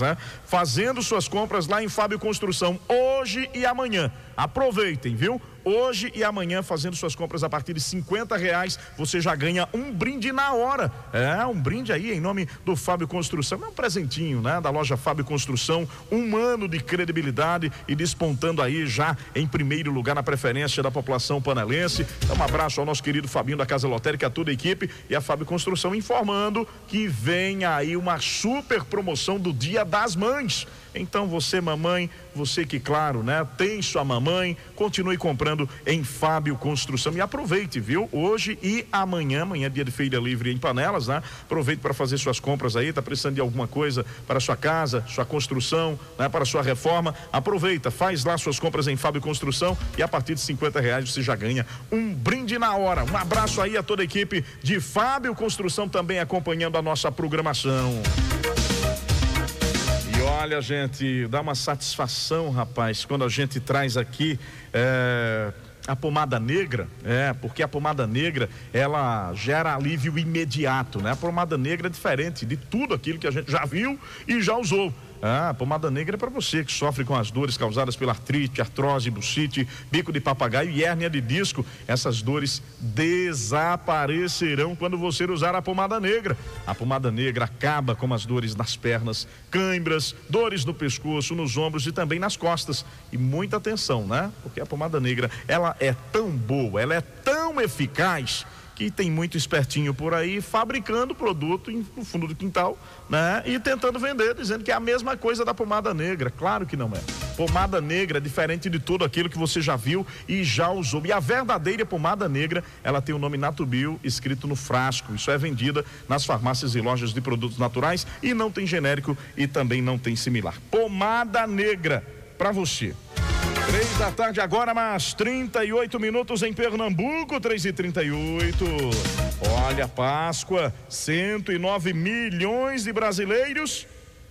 né? Fazendo suas compras lá em Fábio Construção hoje e amanhã. Aproveitem, viu? hoje e amanhã fazendo suas compras a partir de 50 reais, você já ganha um brinde na hora. É, um brinde aí em nome do Fábio Construção. É um presentinho, né? Da loja Fábio Construção, um ano de credibilidade e despontando aí já em primeiro lugar na preferência da população panelense. Então, um abraço ao nosso querido Fabinho da Casa Lotérica, a toda a equipe e a Fábio Construção informando que vem aí uma super promoção do Dia das Mães. Então você, mamãe, você que, claro, né, tem sua mamãe, continue comprando em Fábio Construção e aproveite, viu? Hoje e amanhã, amanhã é dia de feira livre em Panelas, né? Aproveite para fazer suas compras aí, tá precisando de alguma coisa para sua casa, sua construção, né, para sua reforma. Aproveita, faz lá suas compras em Fábio Construção e a partir de 50 reais você já ganha um brinde na hora. Um abraço aí a toda a equipe de Fábio Construção também acompanhando a nossa programação. Olha, gente, dá uma satisfação, rapaz, quando a gente traz aqui é, a pomada negra, é, porque a pomada negra, ela gera alívio imediato, né? A pomada negra é diferente de tudo aquilo que a gente já viu e já usou. Ah, pomada negra é para você que sofre com as dores causadas pela artrite, artrose, bucite, bico de papagaio e hérnia de disco. Essas dores desaparecerão quando você usar a pomada negra. A pomada negra acaba com as dores nas pernas, cãibras, dores no pescoço, nos ombros e também nas costas. E muita atenção, né? Porque a pomada negra, ela é tão boa, ela é tão eficaz que tem muito espertinho por aí fabricando produto no fundo do quintal, né? E tentando vender, dizendo que é a mesma coisa da pomada negra. Claro que não é. Pomada negra é diferente de tudo aquilo que você já viu e já usou. E a verdadeira pomada negra, ela tem o nome Natubio escrito no frasco. Isso é vendida nas farmácias e lojas de produtos naturais e não tem genérico e também não tem similar. Pomada negra para você. Três da tarde agora, mais 38 minutos em Pernambuco, três e 38. Olha, Páscoa, 109 milhões de brasileiros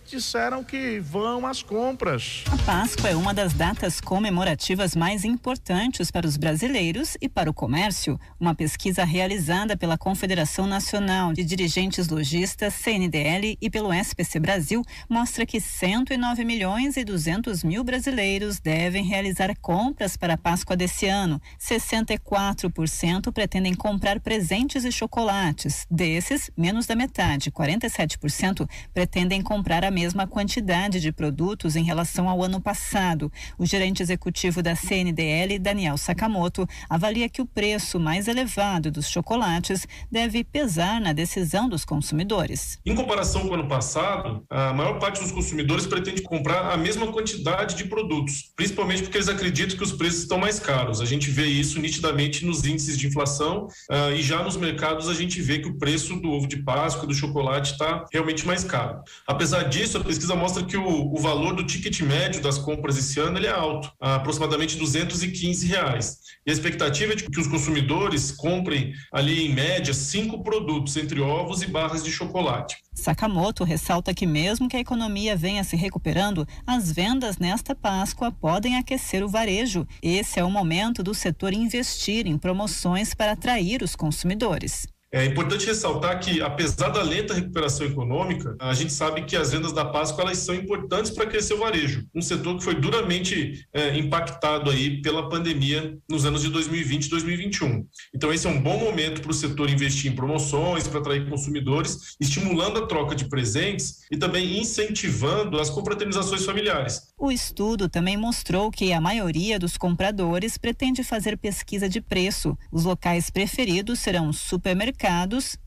disseram que vão às compras. A Páscoa é uma das datas comemorativas mais importantes para os brasileiros e para o comércio. Uma pesquisa realizada pela Confederação Nacional de Dirigentes Logistas, CNDL, e pelo SPC Brasil mostra que 109 milhões e 200 mil brasileiros devem realizar compras para a Páscoa desse ano. 64% pretendem comprar presentes e chocolates. Desses, menos da metade, 47%, pretendem comprar a mesma quantidade de produtos em relação ao ano passado. O gerente executivo da CNDL, Daniel Sakamoto, avalia que o preço mais elevado dos chocolates deve pesar na decisão dos consumidores. Em comparação com o ano passado, a maior parte dos consumidores pretende comprar a mesma quantidade de produtos, principalmente porque eles acreditam que os preços estão mais caros. A gente vê isso nitidamente nos índices de inflação uh, e já nos mercados a gente vê que o preço do ovo de Páscoa, do chocolate está realmente mais caro. Apesar disso, isso, a pesquisa mostra que o, o valor do ticket médio das compras esse ano ele é alto, aproximadamente 215 reais. E a expectativa é de que os consumidores comprem ali em média cinco produtos, entre ovos e barras de chocolate. Sakamoto ressalta que mesmo que a economia venha se recuperando, as vendas nesta Páscoa podem aquecer o varejo. Esse é o momento do setor investir em promoções para atrair os consumidores. É importante ressaltar que, apesar da lenta recuperação econômica, a gente sabe que as vendas da Páscoa elas são importantes para crescer o varejo, um setor que foi duramente é, impactado aí pela pandemia nos anos de 2020 e 2021. Então, esse é um bom momento para o setor investir em promoções, para atrair consumidores, estimulando a troca de presentes e também incentivando as confraternizações familiares. O estudo também mostrou que a maioria dos compradores pretende fazer pesquisa de preço. Os locais preferidos serão supermercados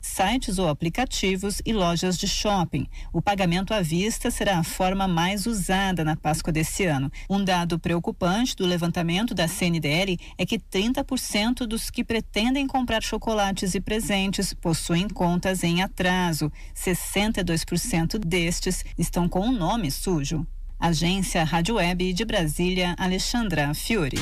sites ou aplicativos e lojas de shopping. O pagamento à vista será a forma mais usada na Páscoa desse ano. Um dado preocupante do levantamento da CNDL é que 30% dos que pretendem comprar chocolates e presentes possuem contas em atraso. 62% destes estão com o nome sujo. Agência Rádio Web de Brasília, Alexandra Fiore.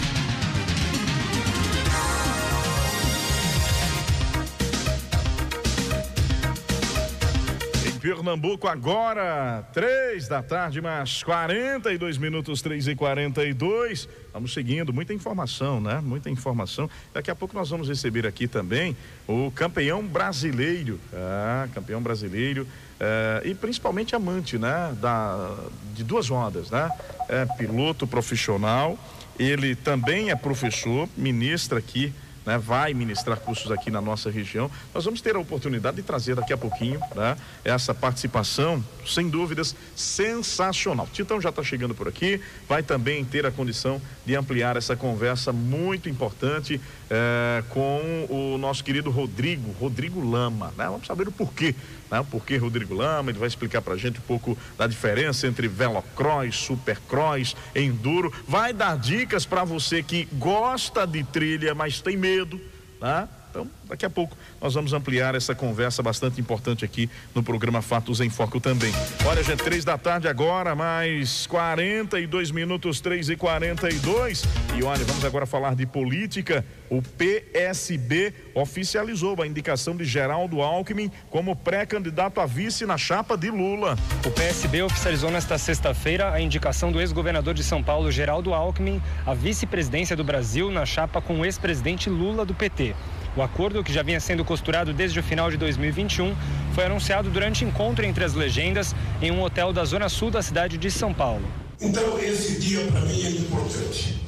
Pernambuco agora, três da tarde, mais 42 minutos, três e 42. Vamos seguindo, muita informação, né? Muita informação. Daqui a pouco nós vamos receber aqui também o campeão brasileiro, ah, campeão brasileiro eh, e principalmente amante, né? Da, de duas rodas, né? É piloto profissional Ele também é professor, ministra aqui né, vai ministrar cursos aqui na nossa região. Nós vamos ter a oportunidade de trazer daqui a pouquinho né, essa participação, sem dúvidas, sensacional. Titão já está chegando por aqui, vai também ter a condição de ampliar essa conversa muito importante eh, com o nosso querido Rodrigo, Rodrigo Lama. Né? Vamos saber o porquê né? Porque Rodrigo Lama, ele vai explicar pra gente um pouco da diferença entre velocross, supercross, enduro, vai dar dicas para você que gosta de trilha, mas tem medo, né? Então, daqui a pouco nós vamos ampliar essa conversa bastante importante aqui no programa Fatos em Foco também. Olha, gente, três da tarde agora, mais 42 minutos, três e 42. E olha, vamos agora falar de política. O PSB oficializou a indicação de Geraldo Alckmin como pré-candidato a vice na chapa de Lula. O PSB oficializou nesta sexta-feira a indicação do ex-governador de São Paulo, Geraldo Alckmin, à vice-presidência do Brasil na chapa com o ex-presidente Lula do PT. O acordo, que já vinha sendo costurado desde o final de 2021, foi anunciado durante encontro entre as legendas em um hotel da zona sul da cidade de São Paulo. Então, esse dia para mim é importante.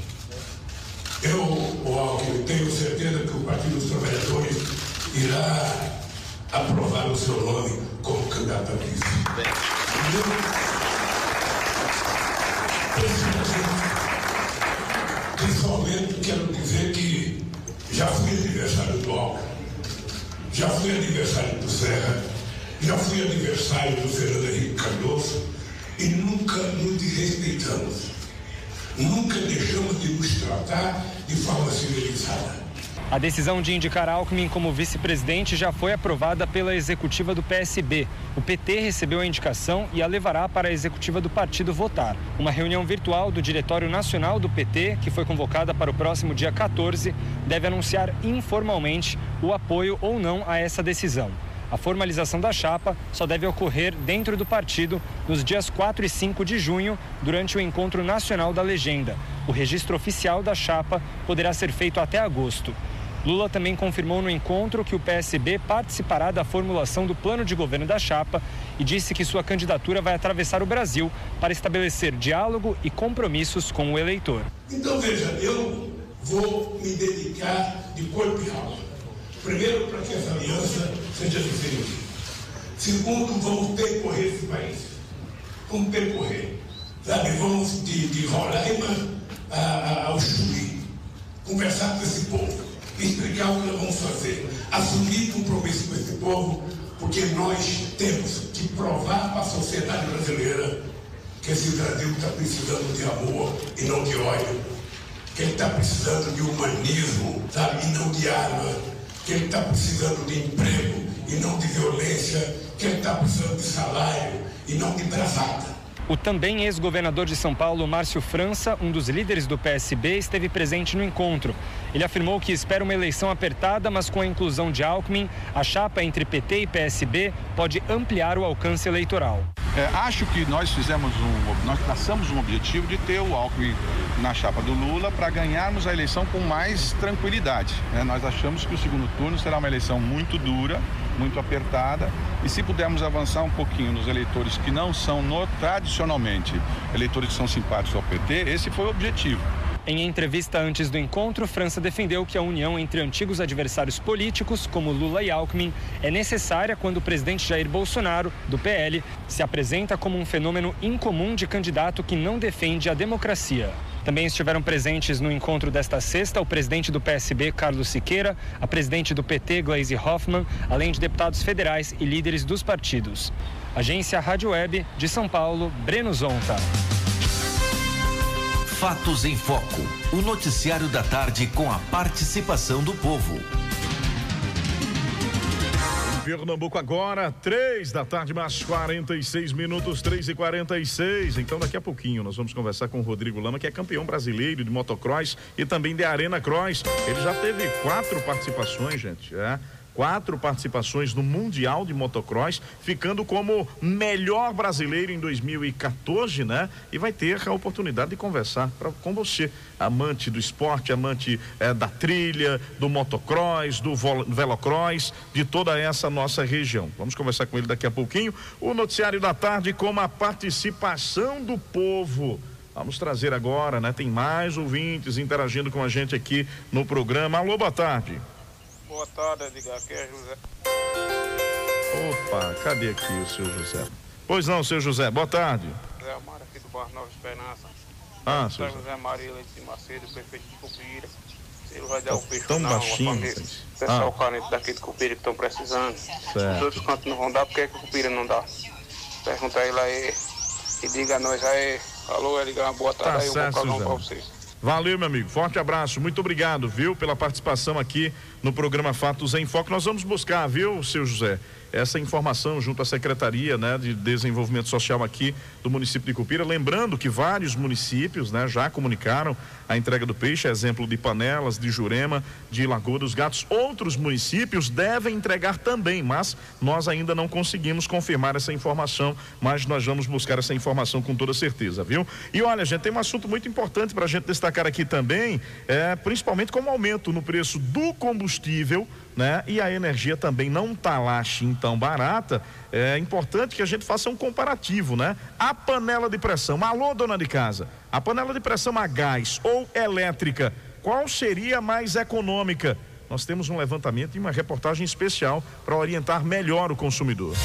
Eu, Alckmin, tenho certeza que o Partido dos Trabalhadores irá aprovar o seu nome como candidato a vice. Principalmente quero dizer que já fui aniversário do Alckmin, já fui aniversário do Serra, já fui aniversário do Fernando Henrique Cardoso e nunca nos desrespeitamos. Nunca deixamos de nos tratar de forma civilizada. A decisão de indicar Alckmin como vice-presidente já foi aprovada pela executiva do PSB. O PT recebeu a indicação e a levará para a executiva do partido votar. Uma reunião virtual do Diretório Nacional do PT, que foi convocada para o próximo dia 14, deve anunciar informalmente o apoio ou não a essa decisão. A formalização da chapa só deve ocorrer dentro do partido nos dias 4 e 5 de junho, durante o encontro nacional da legenda. O registro oficial da chapa poderá ser feito até agosto. Lula também confirmou no encontro que o PSB participará da formulação do plano de governo da chapa e disse que sua candidatura vai atravessar o Brasil para estabelecer diálogo e compromissos com o eleitor. Então veja, eu vou me dedicar de corpo e alma. Primeiro, para que essa aliança seja definitiva. Segundo, vamos percorrer esse país. Vamos percorrer. Sabe, vamos de, de Roraima ao Chuí. Conversar com esse povo explicar o que vamos fazer, assumir compromisso com esse povo, porque nós temos que provar para a sociedade brasileira que esse Brasil está precisando de amor e não de ódio, que ele está precisando de humanismo, sabe, e não de arma, que ele está precisando de emprego e não de violência, que ele está precisando de salário e não de bravata. O também ex-governador de São Paulo, Márcio França, um dos líderes do PSB, esteve presente no encontro. Ele afirmou que espera uma eleição apertada, mas com a inclusão de Alckmin, a chapa entre PT e PSB pode ampliar o alcance eleitoral. É, acho que nós fizemos um, nós traçamos um objetivo de ter o Alckmin na chapa do Lula para ganharmos a eleição com mais tranquilidade. Né? Nós achamos que o segundo turno será uma eleição muito dura, muito apertada e se pudermos avançar um pouquinho nos eleitores que não são no, tradicionalmente eleitores que são simpáticos ao PT, esse foi o objetivo. Em entrevista antes do encontro, França defendeu que a união entre antigos adversários políticos, como Lula e Alckmin, é necessária quando o presidente Jair Bolsonaro, do PL, se apresenta como um fenômeno incomum de candidato que não defende a democracia. Também estiveram presentes no encontro desta sexta o presidente do PSB, Carlos Siqueira, a presidente do PT, Gleisi Hoffmann, além de deputados federais e líderes dos partidos. Agência Rádio Web de São Paulo, Breno Zonta. Fatos em Foco. O noticiário da tarde com a participação do povo. Pernambuco agora, três da tarde, mais 46 minutos, três e 46. Então, daqui a pouquinho, nós vamos conversar com o Rodrigo Lama, que é campeão brasileiro de motocross e também de arena cross. Ele já teve quatro participações, gente. É quatro participações no Mundial de Motocross, ficando como melhor brasileiro em 2014, né? E vai ter a oportunidade de conversar pra, com você, amante do esporte, amante é, da trilha, do motocross, do velocross, de toda essa nossa região. Vamos conversar com ele daqui a pouquinho. O noticiário da tarde com a participação do povo Vamos trazer agora, né? Tem mais ouvintes interagindo com a gente aqui no programa. Alô, boa tarde. Boa tarde, Edgar. Aqui é José. Opa, cadê aqui o seu José? Pois não, seu José, boa tarde. José Amaro aqui do bairro Nova Esperança. Ah, Sou seu José Maria Leite de Macedo, prefeito de Cupira. Ele vai dar o peixe tão não, baixinho, gente. Pessoal Ah. carente daqui de Cupira que estão precisando. Certo. Os outros cantos não vão dar, por que que o Cupira não dá? Pergunta ele aí e diga a nós aí. Alô, Edgar, boa tarde Tá aí, um bom certo, programa pra Suzano. vocês. Valeu, meu amigo. Forte abraço. Muito obrigado, viu, pela participação aqui no programa Fatos em Foco. Nós vamos buscar, viu, seu José, essa informação junto à Secretaria né, de Desenvolvimento Social aqui do município de Cupira. Lembrando que vários municípios né, já comunicaram a entrega do peixe, exemplo de Panelas, de Jurema, de Lagoa dos Gatos. Outros municípios devem entregar também, mas nós ainda não conseguimos confirmar essa informação, mas nós vamos buscar essa informação com toda certeza, viu? E olha, gente, tem um assunto muito importante para a gente destacar aqui também, é, principalmente como aumento no preço do combustível, né? E a energia também não tá lá assim tão barata. É importante que a gente faça um comparativo, né? A panela de pressão, alô dona de casa, a panela de pressão a gás ou elétrica, qual seria mais econômica? Nós temos um levantamento e uma reportagem especial para orientar melhor o consumidor.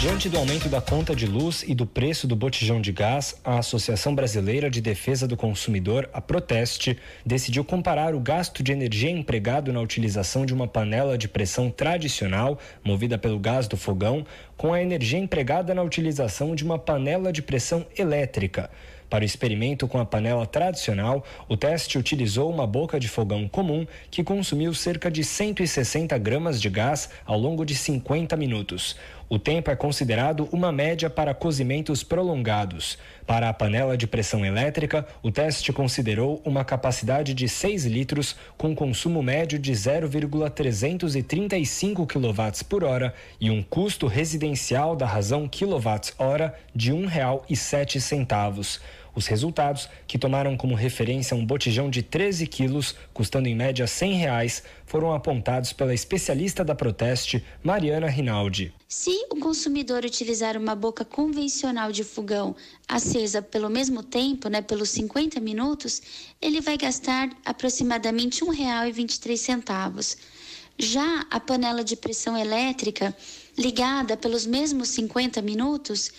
Diante do aumento da conta de luz e do preço do botijão de gás, a Associação Brasileira de Defesa do Consumidor, a Proteste, decidiu comparar o gasto de energia empregado na utilização de uma panela de pressão tradicional, movida pelo gás do fogão, com a energia empregada na utilização de uma panela de pressão elétrica. Para o experimento com a panela tradicional, o teste utilizou uma boca de fogão comum que consumiu cerca de 160 gramas de gás ao longo de 50 minutos. O tempo é considerado uma média para cozimentos prolongados. Para a panela de pressão elétrica, o teste considerou uma capacidade de 6 litros com consumo médio de 0,335 kW por hora e um custo residencial da razão quilowatt-hora de R$ 1,07. Os resultados, que tomaram como referência um botijão de 13 quilos, custando em média 100 reais, foram apontados pela especialista da Proteste, Mariana Rinaldi. Se o consumidor utilizar uma boca convencional de fogão acesa pelo mesmo tempo, né, pelos 50 minutos, ele vai gastar aproximadamente R$ 1,23. Já a panela de pressão elétrica, ligada pelos mesmos 50 minutos,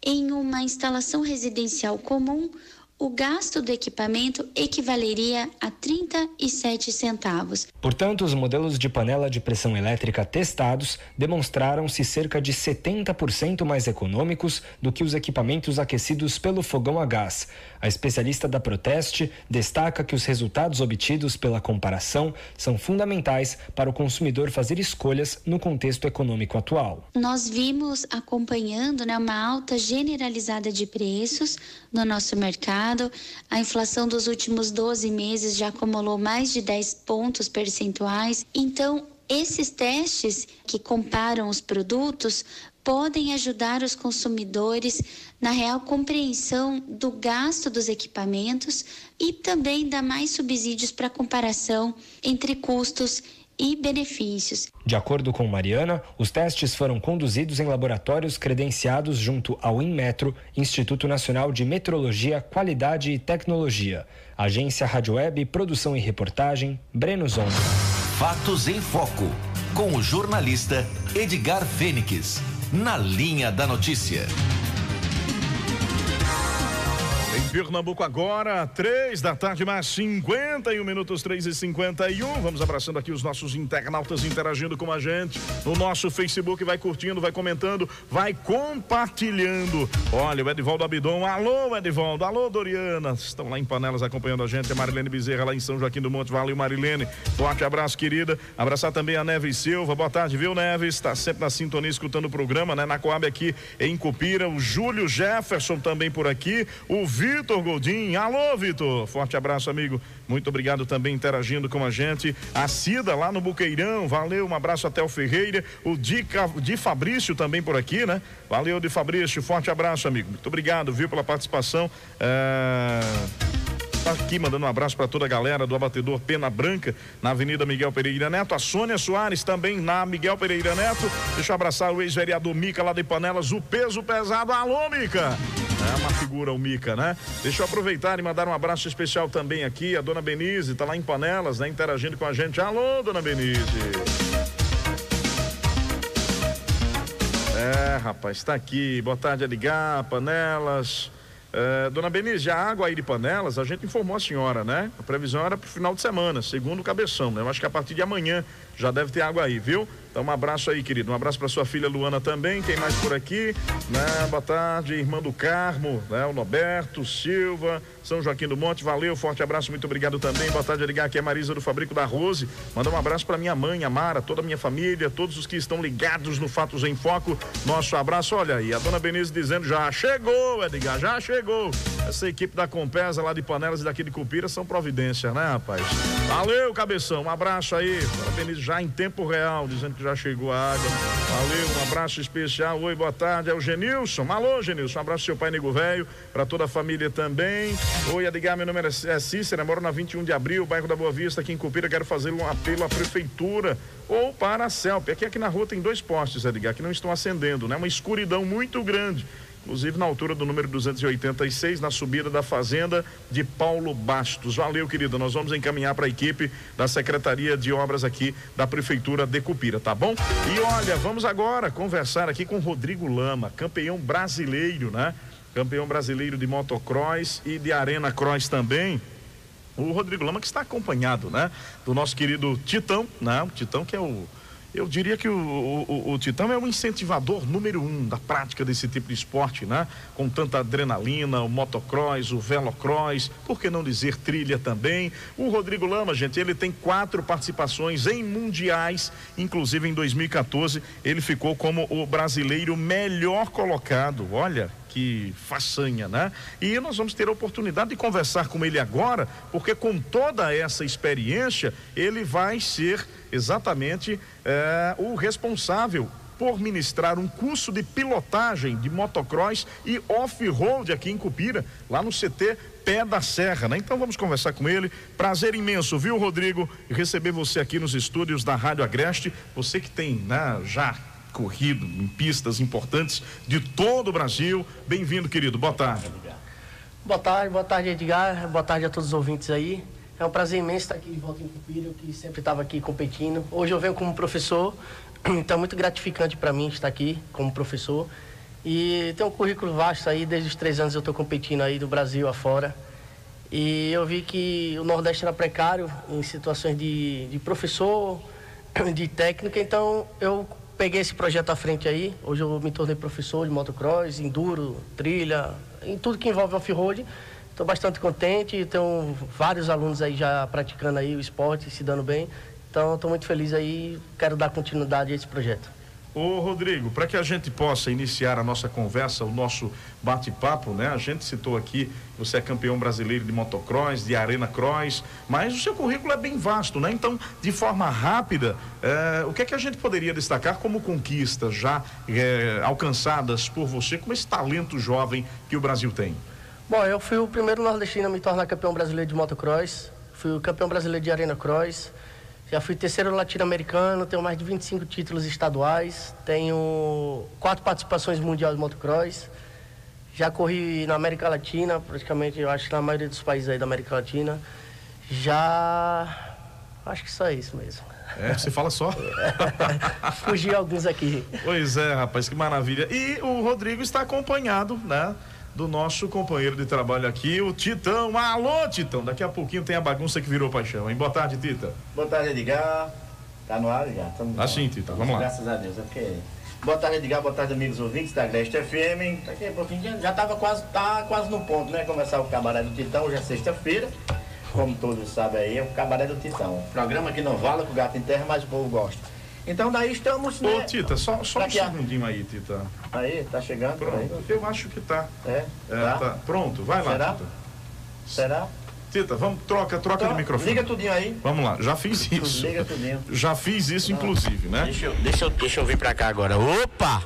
em uma instalação residencial comum, o gasto do equipamento equivaleria a 37 centavos. Portanto, os modelos de panela de pressão elétrica testados demonstraram-se cerca de 70% mais econômicos do que os equipamentos aquecidos pelo fogão a gás. A especialista da Proteste destaca que os resultados obtidos pela comparação são fundamentais para o consumidor fazer escolhas no contexto econômico atual. Nós vimos acompanhando né, uma alta generalizada de preços no nosso mercado. A inflação dos últimos 12 meses já acumulou mais de 10 pontos percentuais. Então, esses testes que comparam os produtos podem ajudar os consumidores na real compreensão do gasto dos equipamentos e também dar mais subsídios para comparação entre custos e benefícios. De acordo com Mariana, os testes foram conduzidos em laboratórios credenciados junto ao Inmetro, Instituto Nacional de Metrologia, Qualidade e Tecnologia. Agência Rádio Web, produção e reportagem, Breno Zondo. Fatos em Foco, com o jornalista Edgar Fênix. Na linha da notícia. Pernambuco agora, três da tarde, mais 51 minutos, três e 51. Vamos abraçando aqui os nossos internautas interagindo com a gente no nosso Facebook. Vai curtindo, vai comentando, vai compartilhando. Olha, o Edivaldo Abidon. Alô, Edivaldo. Alô, Doriana. Estão lá em Panelas acompanhando a gente. A Marilene Bezerra lá em São Joaquim do Monte. Valeu, Marilene. Forte abraço, querida. Abraçar também a Neves Silva. Boa tarde, viu, Neves? Está sempre na sintonia escutando o programa, né? Na Coab aqui em Cupira. O Júlio Jefferson também por aqui. O Vitor Goldin. Alô, Vitor. Forte abraço, amigo. Muito obrigado também interagindo com a gente. A Cida lá no Buqueirão. Valeu, um abraço até o Ferreira. O Di, Ca- Di Fabrício também por aqui, né? Valeu, Di Fabrício. Forte abraço, amigo. Muito obrigado, viu, pela participação. É... Tá aqui mandando um abraço para toda a galera do abatedor Pena Branca, na Avenida Miguel Pereira Neto. A Sônia Soares também na Miguel Pereira Neto. Deixa eu abraçar o ex-vereador Mica lá de Panelas, o peso pesado. Alô, Mica! É uma figura, o Mica, né? Deixa eu aproveitar e mandar um abraço especial também aqui. A dona Benise tá lá em Panelas, né? Interagindo com a gente. Alô, dona Benise. É, rapaz, está aqui. Boa tarde, Edgar, Panelas. É, dona Benise, a água aí de Panelas, a gente informou a senhora, né? A previsão era para o final de semana, segundo o cabeção, né? Eu acho que a partir de amanhã já deve ter água aí, viu? Então um abraço aí, querido. Um abraço para sua filha Luana também. Quem mais por aqui? Né? Boa tarde, irmã do Carmo, né? O Norberto Silva, São Joaquim do Monte. Valeu, forte abraço, muito obrigado também. Boa tarde, ligar aqui é Marisa do Fabrico da Rose. Manda um abraço para minha mãe, a Mara, toda a minha família, todos os que estão ligados no Fatos em Foco. Nosso abraço, olha aí, a dona Benise dizendo já chegou, Edgar, já chegou. Essa equipe da Compesa lá de Panelas e daqui de Cupira são providência, né, rapaz? Valeu, cabeção. Um abraço aí. Dona Benise já em tempo real, dizendo que já chegou a água. Valeu, um abraço especial. Oi, boa tarde. É o Genilson. Alô, Genilson. Um abraço ao seu pai Nego Velho, para toda a família também. Oi, Edgar, meu nome é Cícera, moro na 21 de abril, bairro da Boa Vista, aqui em Cupira. Quero fazer um apelo à prefeitura ou para a CELP. Aqui, aqui na rua tem dois postes, Edgar, que não estão acendendo, né? Uma escuridão muito grande inclusive na altura do número 286, na subida da fazenda de Paulo Bastos. Valeu, querido. Nós vamos encaminhar para a equipe da Secretaria de Obras aqui da Prefeitura de Cupira, tá bom? E olha, vamos agora conversar aqui com Rodrigo Lama, campeão brasileiro, né? Campeão brasileiro de motocross e de arena cross também. O Rodrigo Lama que está acompanhado, né? Do nosso querido Titão, né? O Titão que é o eu diria que o, o, o, Titão é um incentivador número um da prática desse tipo de esporte, né? Com tanta adrenalina, o motocross, o velocross, por que não dizer trilha também? O Rodrigo Lama, gente, ele tem quatro participações em mundiais, inclusive em 2014 ele ficou como o brasileiro melhor colocado. Olha, que façanha, né? E nós vamos ter a oportunidade de conversar com ele agora, porque com toda essa experiência, ele vai ser exatamente é, o responsável por ministrar um curso de pilotagem de motocross e off-road aqui em Cupira, lá no CT Pé da Serra, né? Então vamos conversar com ele. Prazer imenso, viu, Rodrigo? Receber você aqui nos estúdios da Rádio Agreste. Você que tem, né, já corrido em pistas importantes de todo o Brasil. Bem-vindo, querido. Boa tarde. Boa tarde, boa tarde, Edgar. Boa tarde a todos os ouvintes aí. É um prazer imenso estar aqui de volta em Cupira, que sempre estava aqui competindo. Hoje eu venho como professor, então é muito gratificante para mim estar aqui como professor. E tem um currículo vasto aí, desde os três anos eu estou competindo aí do Brasil afora. E eu vi que o Nordeste era precário em situações de, de professor, de técnica, então eu peguei esse projeto à frente aí. Hoje eu me tornei professor de motocross, enduro, trilha, em tudo que envolve off-road. Estou bastante contente, tenho vários alunos aí já praticando aí o esporte, se dando bem. Então estou muito feliz aí, quero dar continuidade a esse projeto. Ô Rodrigo, para que a gente possa iniciar a nossa conversa, o nosso bate-papo, né? A gente citou aqui, você é campeão brasileiro de motocross, de arena cross, mas o seu currículo é bem vasto, né? Então, de forma rápida, eh, o que é que a gente poderia destacar como conquistas já eh, alcançadas por você, com esse talento jovem que o Brasil tem? Bom, eu fui o primeiro nordestino a me tornar campeão brasileiro de motocross, fui o campeão brasileiro de arena cross, já fui terceiro latino-americano, tenho mais de 25 títulos estaduais, tenho quatro participações mundial de motocross. Já corri na América Latina, praticamente, eu acho que na maioria dos países aí da América Latina. Já. Acho que só isso mesmo. É, você fala só? Fugi alguns aqui. Pois é, rapaz, que maravilha. E o Rodrigo está acompanhado, né? Do nosso companheiro de trabalho aqui, o Titão. Alô, Titão, daqui a pouquinho tem a bagunça que virou paixão, hein? Boa tarde, Tita. Boa tarde, Edgar. Tá no ar, Edgar? Tamo assim, Tita, vamos lá. Graças a Deus, é porque... Boa tarde, Edgar. Boa tarde, amigos ouvintes da Agreste FM. Daqui a pouquinho já tava quase, tá quase no ponto, né? Começar o Cabaré do Titão, hoje é sexta-feira. Como todos sabem aí, é o Cabaré do Titão. Programa que não vale com o gato em terra, mas o povo gosta. Então daí estamos, né? Ô, Tita, só, só um segundinho aí, Tita. Aí, tá chegando? Pronto, aí. eu acho que tá. É? é tá? tá. Pronto, vai lá, Será? Tita. Será? Tita, vamos, troca, troca Então, de microfone. liga tudinho aí. Vamos lá, já fiz isso. Liga tudinho. Já fiz isso, inclusive, né? Deixa eu, deixa, eu, deixa eu vir pra cá agora. Opa!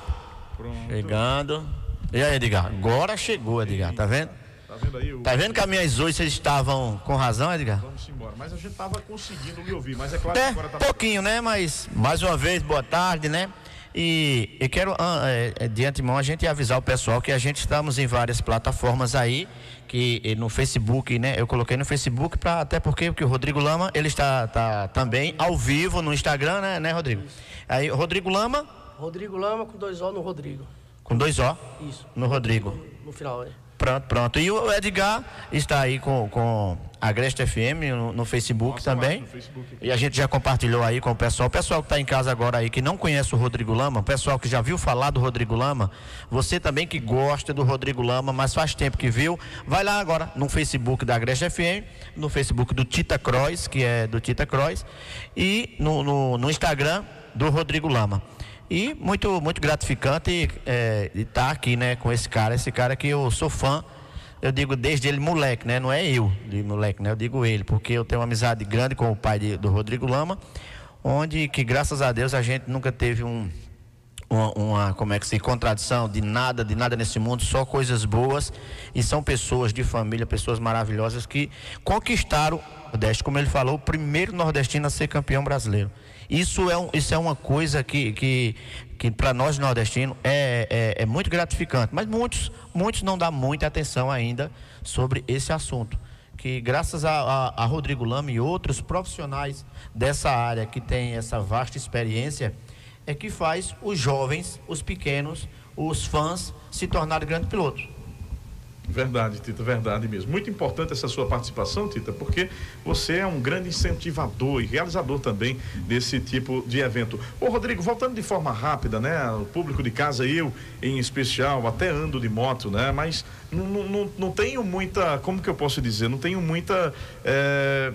Pronto. Chegando. E aí, Edgar? Agora chegou, Edgar, tá vendo? Tá vendo aí? O... Tá vendo que as minhas oito vocês estavam com razão, Edgar? Vamos embora. Mas a gente tava conseguindo lhe ouvir, mas é claro É, que agora tá. pouquinho, né? Mas, mais uma vez, boa tarde, né? E, e quero, ah, é, de antemão, a gente avisar o pessoal que a gente estamos em várias plataformas aí, que no Facebook, né? Eu coloquei no Facebook, pra, até porque, porque o Rodrigo Lama, ele está tá, também ao vivo no Instagram, né, né Rodrigo? Aí, Rodrigo Lama. Rodrigo Lama com dois O no Rodrigo. Com dois O? Isso. No Rodrigo. No, no final, é. Pronto, pronto. E o Edgar está aí com, com a Agreste FM no, no Facebook Nossa, também. No Facebook e a gente já compartilhou aí com o pessoal. O pessoal que está em casa agora aí, que não conhece o Rodrigo Lama, o pessoal que já viu falar do Rodrigo Lama, você também que gosta do Rodrigo Lama, mas faz tempo que viu, vai lá agora no Facebook da Agreste FM, no Facebook do Tita Cross, que é do Tita Cross, e no, no, no Instagram do Rodrigo Lama. E muito, muito gratificante é, estar tá aqui, né, com esse cara, esse cara que eu sou fã. Eu digo desde ele moleque, né? Não é eu de moleque, né? Eu digo ele, porque eu tenho uma amizade grande com o pai de, do Rodrigo Lama, onde que graças a Deus a gente nunca teve um, uma, uma, como é que se contradição de nada, de nada nesse mundo, só coisas boas e são pessoas de família, pessoas maravilhosas que conquistaram o Nordeste, como ele falou, o primeiro nordestino a ser campeão brasileiro. Isso é, um, isso é uma coisa que, que, que para nós nordestinos é, é, é, muito gratificante, mas muitos, muitos não dão muita atenção ainda sobre esse assunto. Que graças a, a, a Rodrigo Lama e outros profissionais dessa área que tem essa vasta experiência, é que faz os jovens, os pequenos, os fãs se tornarem grandes pilotos. Verdade, Tita, verdade mesmo. Muito importante essa sua participação, Tita, porque você é um grande incentivador e realizador também desse tipo de evento. Ô, Rodrigo, voltando de forma rápida, né? O público de casa, eu em especial, até ando de moto, né? Mas não, não, não tenho muita, como que eu posso dizer? Não tenho muita. É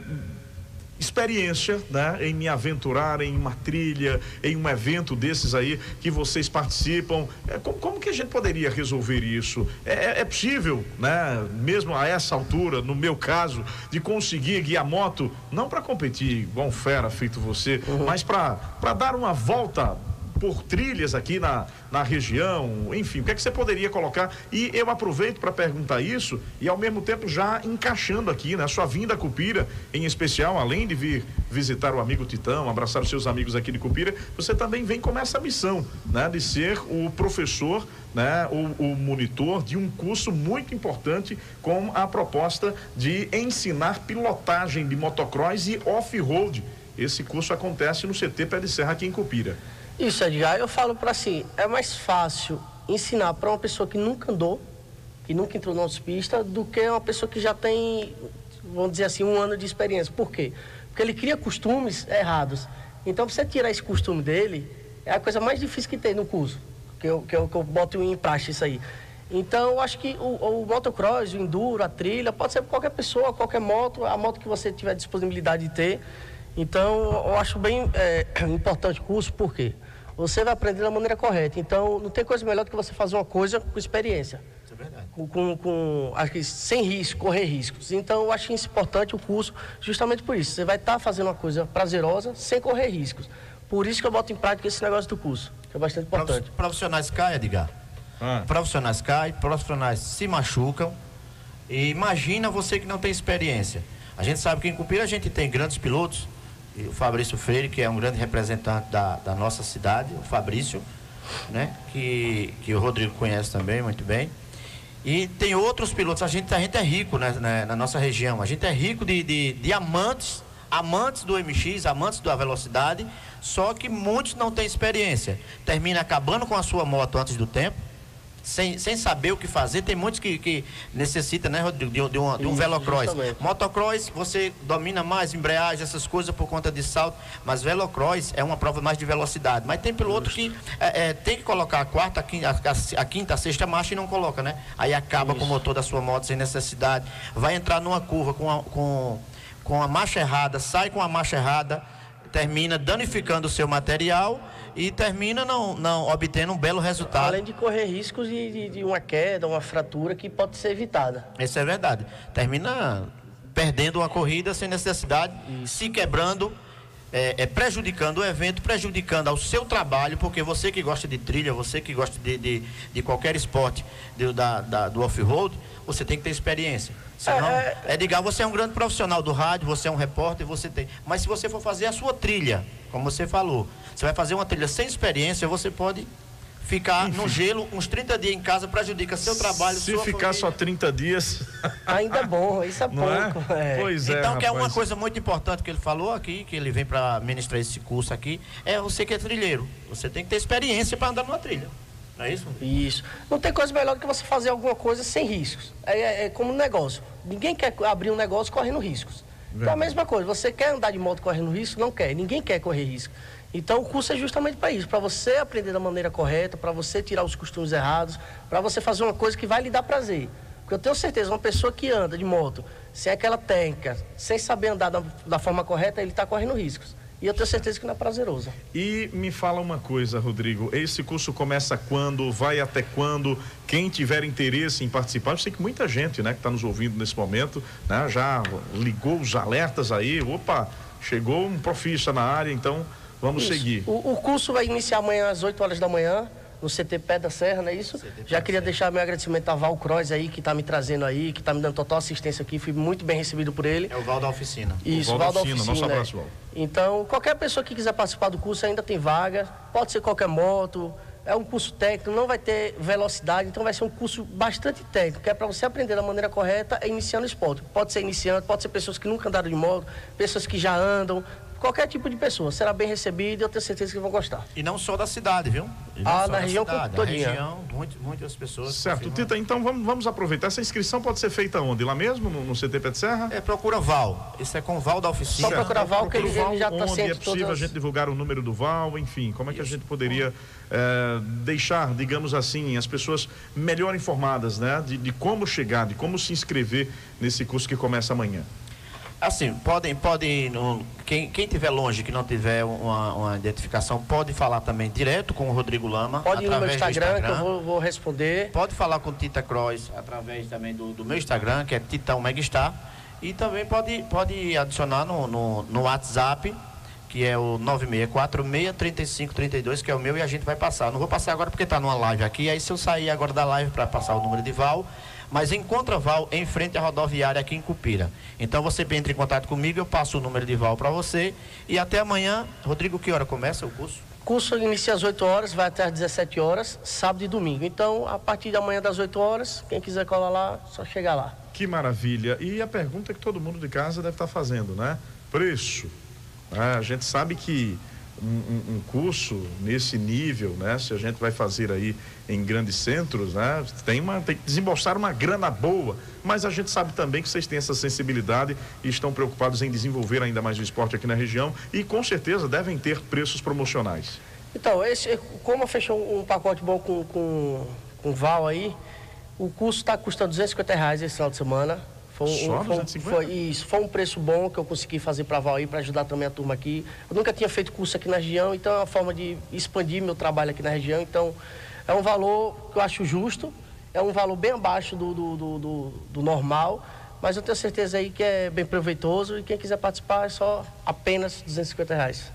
experiência né, em me aventurar em uma trilha, em um evento desses aí que vocês participam. É, como, como, que a gente poderia resolver isso? É, é, é, possível, né, mesmo a essa altura, no meu caso, de conseguir guiar moto, não para competir igual um fera feito você, uhum. mas para dar uma volta por trilhas aqui na, na região, enfim, o que é que você poderia colocar? E eu aproveito para perguntar isso e ao mesmo tempo já encaixando aqui, né? Sua vinda a Cupira, em especial, além de vir visitar o amigo Titão, abraçar os seus amigos aqui de Cupira, você também vem com essa missão, né? De ser o professor né, o, o, monitor de um curso muito importante com a proposta de ensinar pilotagem de motocross e off-road. Esse curso acontece no CT Pé de Serra aqui em Cupira. Isso, Edgar. Eu falo para assim, é mais fácil ensinar para uma pessoa que nunca andou, que nunca entrou na autopista, do que uma pessoa que já tem, vamos dizer assim, um ano de experiência. Por quê? Porque ele cria costumes errados. Então, você tirar esse costume dele, é a coisa mais difícil que tem no curso, que eu, que eu, que eu boto em prática isso aí. Então, eu acho que o, o motocross, o enduro, a trilha, pode ser qualquer pessoa, qualquer moto, a moto que você tiver disponibilidade de ter. Então, eu acho bem é, importante o curso, por quê? Você vai aprender da maneira correta. Então, não tem coisa melhor do que você fazer uma coisa com experiência. Isso é verdade. Com, com, com acho que sem risco, correr riscos. Então, eu acho isso importante o curso, justamente por isso. Você vai estar tá fazendo uma coisa prazerosa sem correr riscos. Por isso que eu boto em prática esse negócio do curso, que é bastante importante. Profissionais caem, Edgar. Ah. Profissionais caem, profissionais se machucam. E imagina você que não tem experiência. A gente sabe que em Cupira a gente tem grandes pilotos, o Fabrício Freire, que é um grande representante da, da nossa cidade, o Fabrício, né? Que, que o Rodrigo conhece também muito bem. E tem outros pilotos, a gente, a gente é rico né, né, na nossa região, a gente é rico de, de, de amantes, amantes do MX, amantes da velocidade, só que muitos não têm experiência. Termina acabando com a sua moto antes do tempo sem, sem saber o que fazer. Tem muitos que, que necessitam, né, Rodrigo, de, de, um, de um velocross. Justamente. Motocross, você domina mais embreagem, essas coisas por conta de salto, mas velocross é uma prova mais de velocidade. Mas tem piloto Justo. que é, é, tem que colocar a quarta, a quinta, a, a quinta, a sexta marcha e não coloca, né? Aí acaba Isso. com o motor da sua moto sem necessidade. Vai entrar numa curva com a, com, com a marcha errada, sai com a marcha errada, termina danificando o seu material e termina não, não obtendo um belo resultado. Além de correr riscos de, de, de uma queda, uma fratura que pode ser evitada. Isso é verdade. Termina perdendo uma corrida sem necessidade, Isso. se quebrando é, é, prejudicando o evento, prejudicando ao seu trabalho, porque você que gosta de trilha, você que gosta de, de, de qualquer esporte de, da, da, do off-road, você tem que ter experiência. Senão, é, é, Edgar, você é um grande profissional do rádio, você é um repórter, você tem. Mas se você for fazer a sua trilha, como você falou, você vai fazer uma trilha sem experiência, você pode ficar Enfim. no gelo uns 30 dias em casa prejudica seu trabalho, Se ficar família. só 30 dias. Ainda é bom, isso é pouco. É? É. Pois é. Então, que é uma coisa muito importante que ele falou aqui, que ele vem para ministrar esse curso aqui, é você que é trilheiro. Você tem que ter experiência para andar numa trilha. Não é isso? Isso. Não tem coisa melhor do que você fazer alguma coisa sem riscos. É, é, é como um negócio. Ninguém quer abrir um negócio correndo riscos. Verdade. Então a mesma coisa, você quer andar de moto correndo risco? Não quer. Ninguém quer correr risco. Então o curso é justamente para isso, para você aprender da maneira correta, para você tirar os costumes errados, para você fazer uma coisa que vai lhe dar prazer. Porque eu tenho certeza, uma pessoa que anda de moto, sem aquela técnica, sem saber andar da, da forma correta, ele está correndo riscos. E eu tenho certeza que não é prazeroso. E me fala uma coisa, Rodrigo. Esse curso começa quando? Vai até quando? Quem tiver interesse em participar, eu sei que muita gente, né, que está nos ouvindo nesse momento, né, já ligou os alertas aí. Opa, chegou um profissa na área, então Vamos isso. seguir. O, o, curso vai iniciar amanhã às 8 horas da manhã, no CT Pé da Serra, não é isso? Já queria deixar meu agradecimento a Val Croz aí, que está me trazendo aí, que está me dando total assistência aqui. Fui muito bem recebido por ele. É o Val da Oficina. Isso, o Val, Val da Oficina. Nosso abraço, Val. Então, qualquer pessoa que quiser participar do curso ainda tem vaga. Pode ser qualquer moto. É um curso técnico, não vai ter velocidade, então vai ser um curso bastante técnico, que é para você aprender da maneira correta e iniciando o esporte. Pode ser iniciante, pode ser pessoas que nunca andaram de moto, pessoas que já andam, qualquer tipo de pessoa será bem recebido e eu tenho certeza que vão gostar. E não só da cidade, viu? Ah, na região cidade, Na região, muito, muitas pessoas. Certo, Tita, então vamos, vamos aproveitar. Essa inscrição pode ser feita onde? Lá mesmo, no, no CT Pé de Serra? É, procura Val. Isso é com Val da oficina. Só procura Val, que ele, ele já está sempre. é possível todas... a gente divulgar o número do Val, enfim, como é que Isso. a gente poderia é, deixar, digamos assim, as pessoas melhor informadas, né? De, de como chegar, de como se inscrever nesse curso que começa amanhã. Assim, podem, podem quem, quem tiver longe, que não tiver uma, uma, identificação, pode falar também direto com o Rodrigo Lama. Pode ir no meu Instagram, Instagram, que eu vou, vou, responder. Pode falar com Tita Cross através também do, do meu Instagram, que é Titão Megastar. E também pode, pode adicionar no, no, no WhatsApp, que é o 96463532, que é o meu, e a gente vai passar. Não vou passar agora porque está numa live aqui. Aí se eu sair agora da live para passar o número de Val, mas encontra Val em frente à rodoviária aqui em Cupira. Então você entra em contato comigo, eu passo o número de Val para você. E até amanhã, Rodrigo, que hora começa o curso? O curso inicia às 8 horas, vai até às 17 horas, sábado e domingo. Então, a partir da manhã das 8 horas, quem quiser colar lá, só chegar lá. Que maravilha. E a pergunta que todo mundo de casa deve estar fazendo, né? Preço. É, a gente sabe que um, um, curso nesse nível, né? Se a gente vai fazer aí em grandes centros, né? Tem, uma, tem que desembolsar uma grana boa, mas a gente sabe também que vocês têm essa sensibilidade e estão preocupados em desenvolver ainda mais o esporte aqui na região e com certeza devem ter preços promocionais. Então, esse, como fechou um pacote bom com, com, com o Val aí, o curso está custando 250 reais esse final de semana. Foi, Só foi, foi, isso, foi um preço bom que eu consegui fazer para a Val para ajudar também a turma aqui. Eu nunca tinha feito curso aqui na região, então é uma forma de expandir meu trabalho aqui na região. Então, é um valor que eu acho justo, é um valor bem abaixo do, do, do, do, do normal, mas eu tenho certeza aí que é bem proveitoso e quem quiser participar é só apenas 250 reais.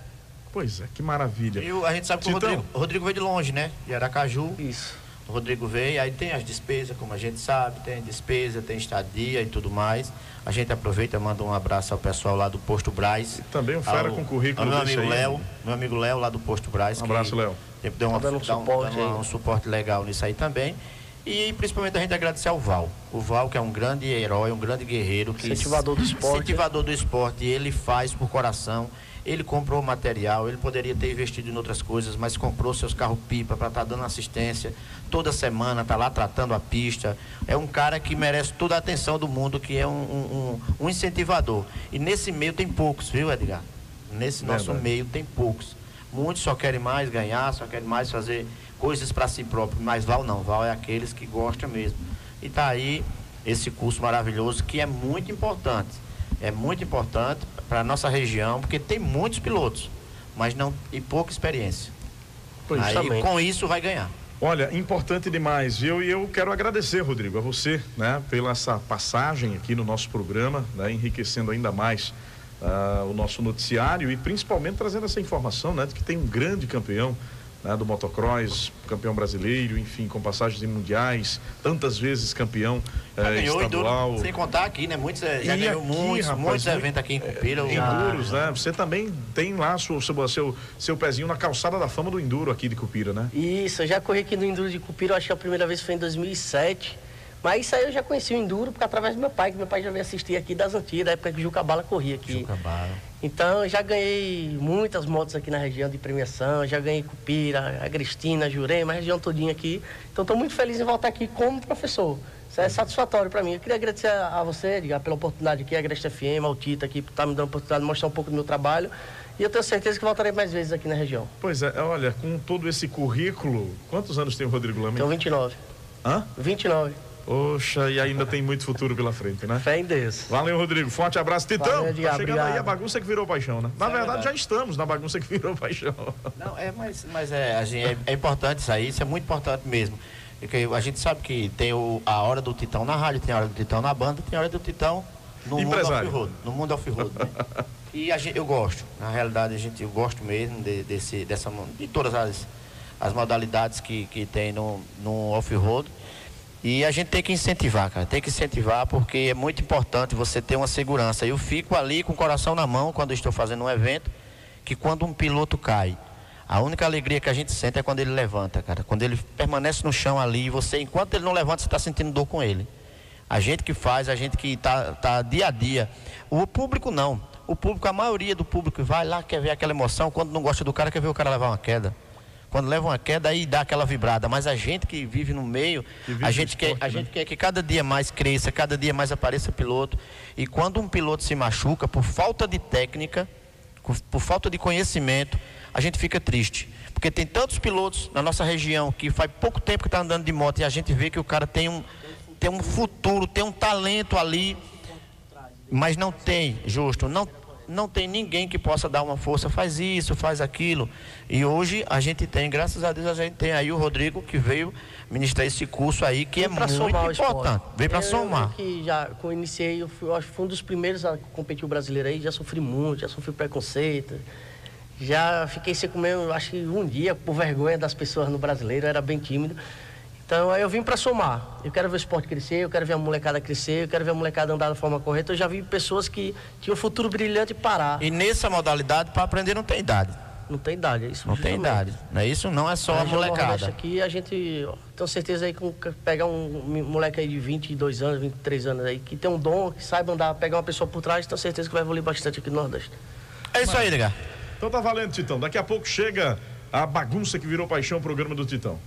Pois é, que maravilha. E a gente sabe que o Rodrigo, o Rodrigo veio de longe, né? De Aracaju. Isso. O Rodrigo veio, aí tem as despesas, como a gente sabe, tem despesa, tem estadia e tudo mais. A gente aproveita e manda um abraço ao pessoal lá do Posto Braz. E também um fera ao, com currículo ao meu amigo Léo, meu amigo Léo lá do Posto Braz. Um abraço, Léo. Sempre deu, uma, tá um, suporte, um, um suporte legal nisso aí também. E principalmente a gente agradecer ao Val. O Val, que é um grande herói, um grande guerreiro. Que incentivador do esporte. Incentivador do esporte. Ele faz por coração. Ele comprou material, ele poderia ter investido em outras coisas, mas comprou seus carros pipa para estar tá dando assistência toda semana, tá lá tratando a pista. É um cara que merece toda a atenção do mundo, que é um, um, um incentivador. E nesse meio tem poucos, viu, Edgar? Nesse nosso meio tem poucos. Muitos só querem mais ganhar, só querem mais fazer coisas para si próprio, mas Val não, Val é aqueles que gostam mesmo. E tá aí esse curso maravilhoso que é muito importante. É muito importante para a nossa região, porque tem muitos pilotos, mas não e pouca experiência. Pois Aí, com isso vai ganhar. Olha, importante demais, viu? E eu quero agradecer, Rodrigo, a você, né, pela essa passagem aqui no nosso programa, né, enriquecendo ainda mais uh, o nosso noticiário e principalmente trazendo essa informação, né, de que tem um grande campeão né, do motocross, campeão brasileiro, enfim, com passagens em mundiais, tantas vezes campeão eh, estadual. Enduro, sem contar aqui, né? Muitos eh, já ganhou aqui, muitos, rapaz, muitos eventos aqui em Cupira. É, enduros, né? Você também tem lá seu, seu, seu, seu pezinho na calçada da fama do Enduro aqui de Cupira, né? Isso, eu já corri aqui no Enduro de Cupira, eu acho que a primeira vez foi em 2007. Mas isso aí eu já conheci o Enduro porque através do meu pai, que meu pai já veio assistir aqui das antigas, da época que o Jucabala corria aqui. Jucabala. Então já ganhei muitas motos aqui na região de premiação, já ganhei Cupira, Agrestina, Jurema, a região todinha aqui. Então estou muito feliz em voltar aqui como professor. Isso é satisfatório para mim. Eu queria agradecer a, a você, Edgar, pela oportunidade aqui, a Agreste FM, ao Tita aqui, por estar tá me dando a oportunidade de mostrar um pouco do meu trabalho. E eu tenho certeza que voltarei mais vezes aqui na região. Pois é, olha, com todo esse currículo, quantos anos tem o Rodrigo Lama? Tenho 29. Hã? 29. Poxa, e ainda tem muito futuro pela frente, né? Fé em Deus. Valeu, Rodrigo. Forte abraço. Titão, Valeu, tá chegando obrigado. aí a bagunça que virou paixão, né? Na é verdade, verdade. já estamos na bagunça que virou paixão. Não, é, mas, mas é, a gente, é, é importante isso aí, isso é muito importante mesmo. Porque a gente sabe que tem o, a hora do Titão na rádio, tem a hora do Titão na banda, tem a hora do Titão no Empresário. mundo off-road. No mundo off-road, né? E a gente, eu gosto, na realidade a gente, eu gosto mesmo de, desse, dessa, de todas as, as modalidades que, que tem no, no off-road. E a gente tem que incentivar, cara. Tem que incentivar porque é muito importante você ter uma segurança. Eu fico ali com o coração na mão quando estou fazendo um evento, que quando um piloto cai, a única alegria que a gente sente é quando ele levanta, cara. Quando ele permanece no chão ali, e você, enquanto ele não levanta, você está sentindo dor com ele. A gente que faz, a gente que está tá dia a dia. O público não. O público, a maioria do público vai lá, quer ver aquela emoção. Quando não gosta do cara, quer ver o cara levar uma queda. Quando leva uma queda, aí dá aquela vibrada. Mas a gente que vive no meio, vive a gente, quer, esporte, a né? gente quer que cada dia mais cresça, cada dia mais apareça piloto. E quando um piloto se machuca por falta de técnica, por, por falta de conhecimento, a gente fica triste. Porque tem tantos pilotos na nossa região que faz pouco tempo que está andando de moto e a gente vê que o cara tem um, tem um futuro, tem um talento ali, mas não tem, justo, não, não tem ninguém que possa dar uma força, faz isso, faz aquilo. E hoje a gente tem, graças a Deus, a gente tem aí o Rodrigo que veio ministrar esse curso aí, que é Vim pra muito importante. Veio para Eu- somar. Eu que já quando iniciei, eu, fui, eu acho que fui um dos primeiros a competir o brasileiro aí, já sofri muito, já sofri preconceito. Já fiquei sem comer, eu acho que um dia, por vergonha das pessoas no brasileiro, eu era bem tímido. Então aí eu vim para somar. Eu quero ver o esporte crescer, eu quero ver a molecada crescer, eu quero ver a molecada andar da forma correta. Eu já vi pessoas que tinham um futuro brilhante parar. E nessa modalidade, para aprender, não tem idade. Não tem idade, é isso. Não tem justamente. idade. Não é isso? Não é só a molecada. aqui, a gente, ó, tenho certeza aí que pegar um moleque aí de 22 anos, 23 anos aí, que tem um dom, que saiba andar, pegar uma pessoa por trás, tenho certeza que vai evoluir bastante aqui no Nordeste. É isso aí, Edgar. Então tá valendo, Titão. Daqui a pouco chega a bagunça que virou paixão, o programa do Titão.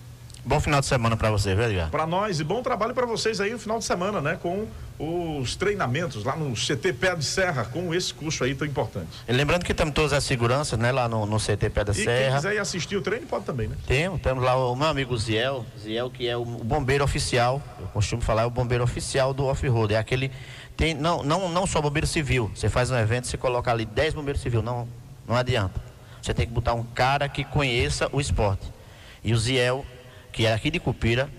Bom final de semana para você, viu, Edgar? Para nós e bom trabalho para vocês aí no final de semana, né? Com os treinamentos lá no CT Pé de Serra, com esse curso aí tão importante. E lembrando que temos todas as seguranças, né, lá no, no CT Pé da E quem Serra. quiser ir assistir o treino pode também, né? Temos, temos lá o meu amigo Ziel, Ziel que é o bombeiro oficial, eu costumo falar, é o bombeiro oficial do off-road, é aquele, tem, não, não, não só bombeiro civil, você faz um evento, você coloca ali 10 bombeiros civil, não, não adianta, você tem que botar um cara que conheça o esporte, e o Ziel, que é aqui de Cupira,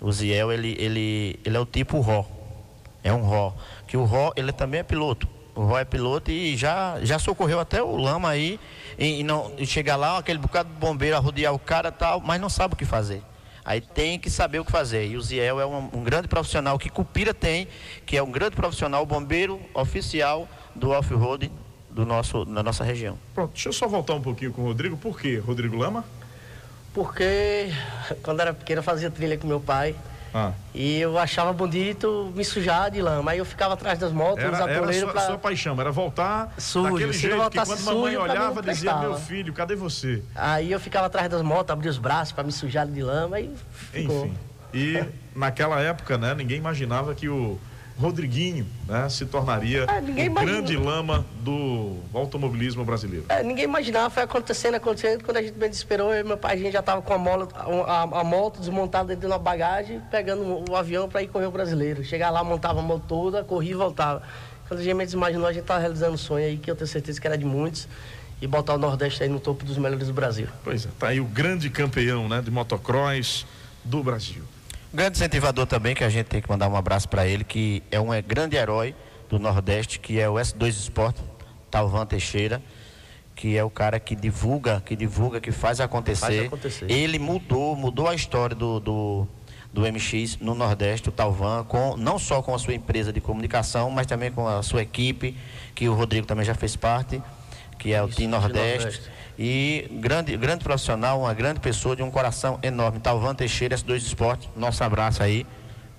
o Ziel, ele, ele, ele é o tipo Ró, é um Ró, que o Ró, ele também é piloto, o Ró é piloto e já, já socorreu até o Lama aí, e, e não, e chegar lá, aquele bocado de bombeiro a rodear o cara tal, mas não sabe o que fazer. Aí tem que saber o que fazer. E o Ziel é um, um grande profissional que Cupira tem, que é um grande profissional, bombeiro oficial do off-road do nosso, da nossa região. Pronto, deixa eu só voltar um pouquinho com o Rodrigo. Por quê, Rodrigo Lama? Porque quando era pequeno eu fazia trilha com meu pai. Ah. E eu achava bonito me sujar de lama. Aí eu ficava atrás das motos, nos Era, era a atoleiros sua, pra... sua paixão, era voltar Sujo, daquele jeito não que quando mamãe sujo, não olhava dizia, meu filho, cadê você? Aí eu ficava atrás das motos, abria os braços para me sujar de lama e ficou. Enfim. E naquela época, né, ninguém imaginava que o Rodriguinho, né, se tornaria Ah, o imagina. grande lama do automobilismo brasileiro. É, ninguém imaginava, foi acontecendo, acontecendo. Quando a gente bem desesperou, eu e meu pai, a gente já tava com a, mola, a, a moto desmontada dentro da bagagem, pegando o, avião para ir correr o brasileiro. Chegar lá, montava a moto toda, corria e voltava. Quando a gente menos imaginou, a gente tava realizando um sonho aí, que eu tenho certeza que era de muitos, e botar o Nordeste aí no topo dos melhores do Brasil. Pois é, tá aí o grande campeão, né, de motocross do Brasil. Grande incentivador também, que a gente tem que mandar um abraço para ele, que é um é, grande herói do Nordeste, que é o S2 Sport, Talvan Teixeira, que é o cara que divulga, que divulga, que faz acontecer. Faz acontecer. Ele mudou, mudou a história do, do, do MX no Nordeste, o Talvan, com, não só com a sua empresa de comunicação, mas também com a sua equipe, que o Rodrigo também já fez parte, que é o Isso, Team Nordeste. Nordeste. E grande, grande profissional, uma grande pessoa de um coração enorme. Talvan Teixeira, S2 Esporte, nosso abraço aí.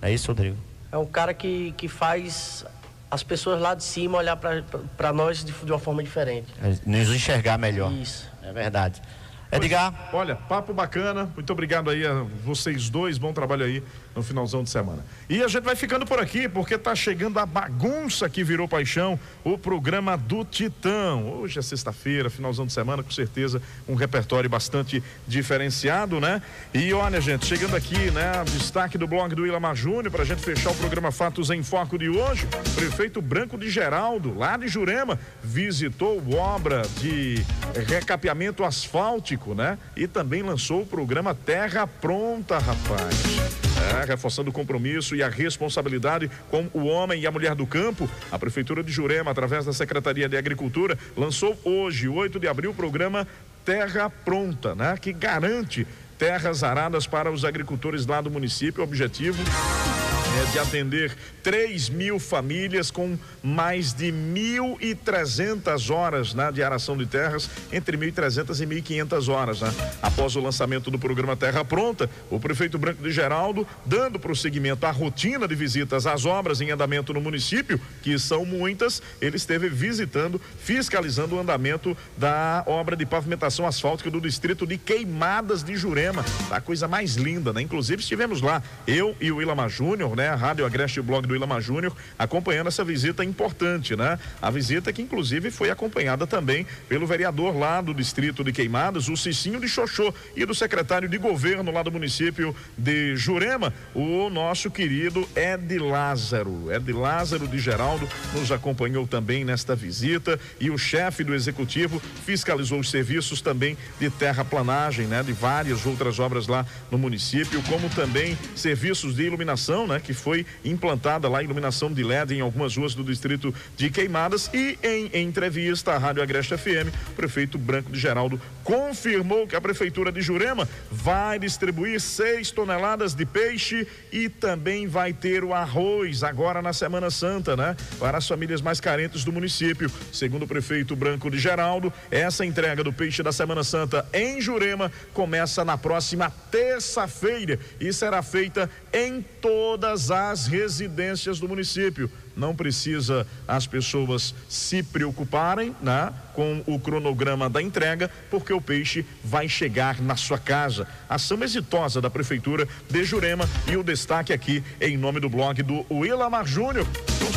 É isso, Rodrigo? É um cara que, que faz as pessoas lá de cima olhar para nós de, de uma forma diferente. É, Nos enxergar melhor. Isso. É verdade. Edgar. Olha, papo bacana. Muito obrigado aí a vocês dois. Bom trabalho aí no finalzão de semana. E a gente vai ficando por aqui porque tá chegando a bagunça que virou paixão, o programa do Titão. Hoje é sexta-feira, finalzão de semana, com certeza um repertório bastante diferenciado, né? E olha, gente, chegando aqui, né, destaque do blog do Ilamar Júnior pra gente fechar o programa Fatos em Foco de hoje. Prefeito Branco de Geraldo, lá de Jurema, visitou obra de recapeamento asfáltico, né? E também lançou o programa Terra Pronta, rapaz. É, reforçando o compromisso e a responsabilidade com o homem e a mulher do campo, a Prefeitura de Jurema, através da Secretaria de Agricultura, lançou hoje, 8 de abril, o programa Terra Pronta, né? Que garante terras aradas para os agricultores lá do município. Objetivo é de atender 3 mil famílias com mais de 1.300 horas né, de aração de terras, entre 1.300 e 1.500 horas. Né? Após o lançamento do programa Terra Pronta, o prefeito Branco de Geraldo, dando prosseguimento à rotina de visitas às obras em andamento no município, que são muitas, ele esteve visitando, fiscalizando o andamento da obra de pavimentação asfáltica do distrito de Queimadas de Jurema. A coisa mais linda, né? Inclusive estivemos lá, eu e o Ilama Júnior, né? A Rádio Agreste Blog do Ilama Júnior, acompanhando essa visita importante, né? A visita que inclusive foi acompanhada também pelo vereador lá do distrito de Queimadas, o Cicinho de Xoxô, e do secretário de governo lá do município de Jurema, o nosso querido Ed Lázaro. Ed Lázaro de Geraldo nos acompanhou também nesta visita e o chefe do executivo fiscalizou os serviços também de terraplanagem, né? De várias outras obras lá no município, como também serviços de iluminação, né? Que foi implantada lá iluminação de LED em algumas ruas do distrito de Queimadas e em entrevista à Rádio Agreste FM, o prefeito Branco de Geraldo confirmou que a prefeitura de Jurema vai distribuir seis toneladas de peixe e também vai ter o arroz agora na Semana Santa, né? Para as famílias mais carentes do município. Segundo o prefeito Branco de Geraldo, essa entrega do peixe da Semana Santa em Jurema começa na próxima terça-feira e será feita em todas as residências do município. Não precisa as pessoas se preocuparem, né, com o cronograma da entrega, porque o peixe vai chegar na sua casa. Ação exitosa da prefeitura de Jurema e o destaque aqui em nome do blog do Willamar Júnior.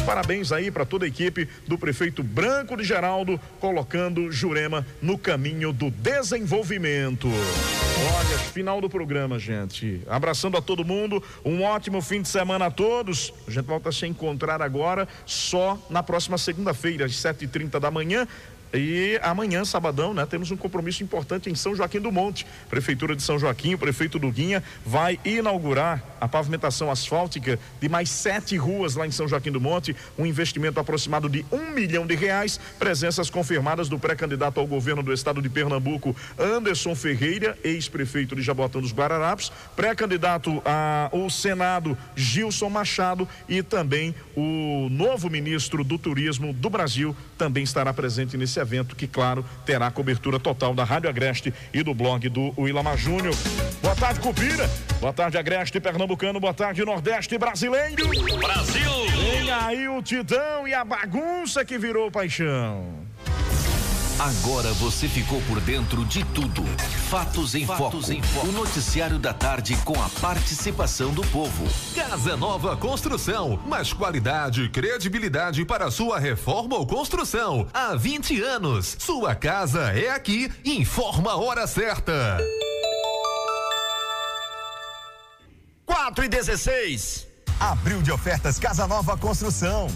Parabéns aí para toda a equipe do prefeito Branco de Geraldo, colocando Jurema no caminho do desenvolvimento. Olha, final do programa, gente. Abraçando a todo mundo, um ótimo fim de semana a todos. A gente volta a se encontrar agora só na próxima segunda-feira, às sete e trinta da manhã. E amanhã, sabadão, né, temos um compromisso importante em São Joaquim do Monte. Prefeitura de São Joaquim, o prefeito Duguinha vai inaugurar a pavimentação asfáltica de mais sete ruas lá em São Joaquim do Monte, um investimento aproximado de um milhão de reais. Presenças confirmadas do pré-candidato ao governo do estado de Pernambuco, Anderson Ferreira, ex-prefeito de Jabotão dos Guararapes, pré-candidato ao Senado, Gilson Machado, e também o novo ministro do Turismo do Brasil também estará presente nesse evento, que, claro, terá cobertura total da Rádio Agreste e do blog do Willamar Júnior. Boa tarde, Cupira. Boa tarde, Agreste Pernambucano. Boa tarde, Nordeste Brasileiro. Brasil! Vem aí o Titão e a bagunça que virou paixão. Agora você ficou por dentro de tudo. Fatos em Fatos Foco. em Foco. O noticiário da tarde com a participação do povo. Casa Nova Construção, mais qualidade e credibilidade para sua reforma ou construção. Há 20 anos, sua casa é aqui. Informa a hora certa. 4 e 16. Abril de ofertas Casa Nova Construção.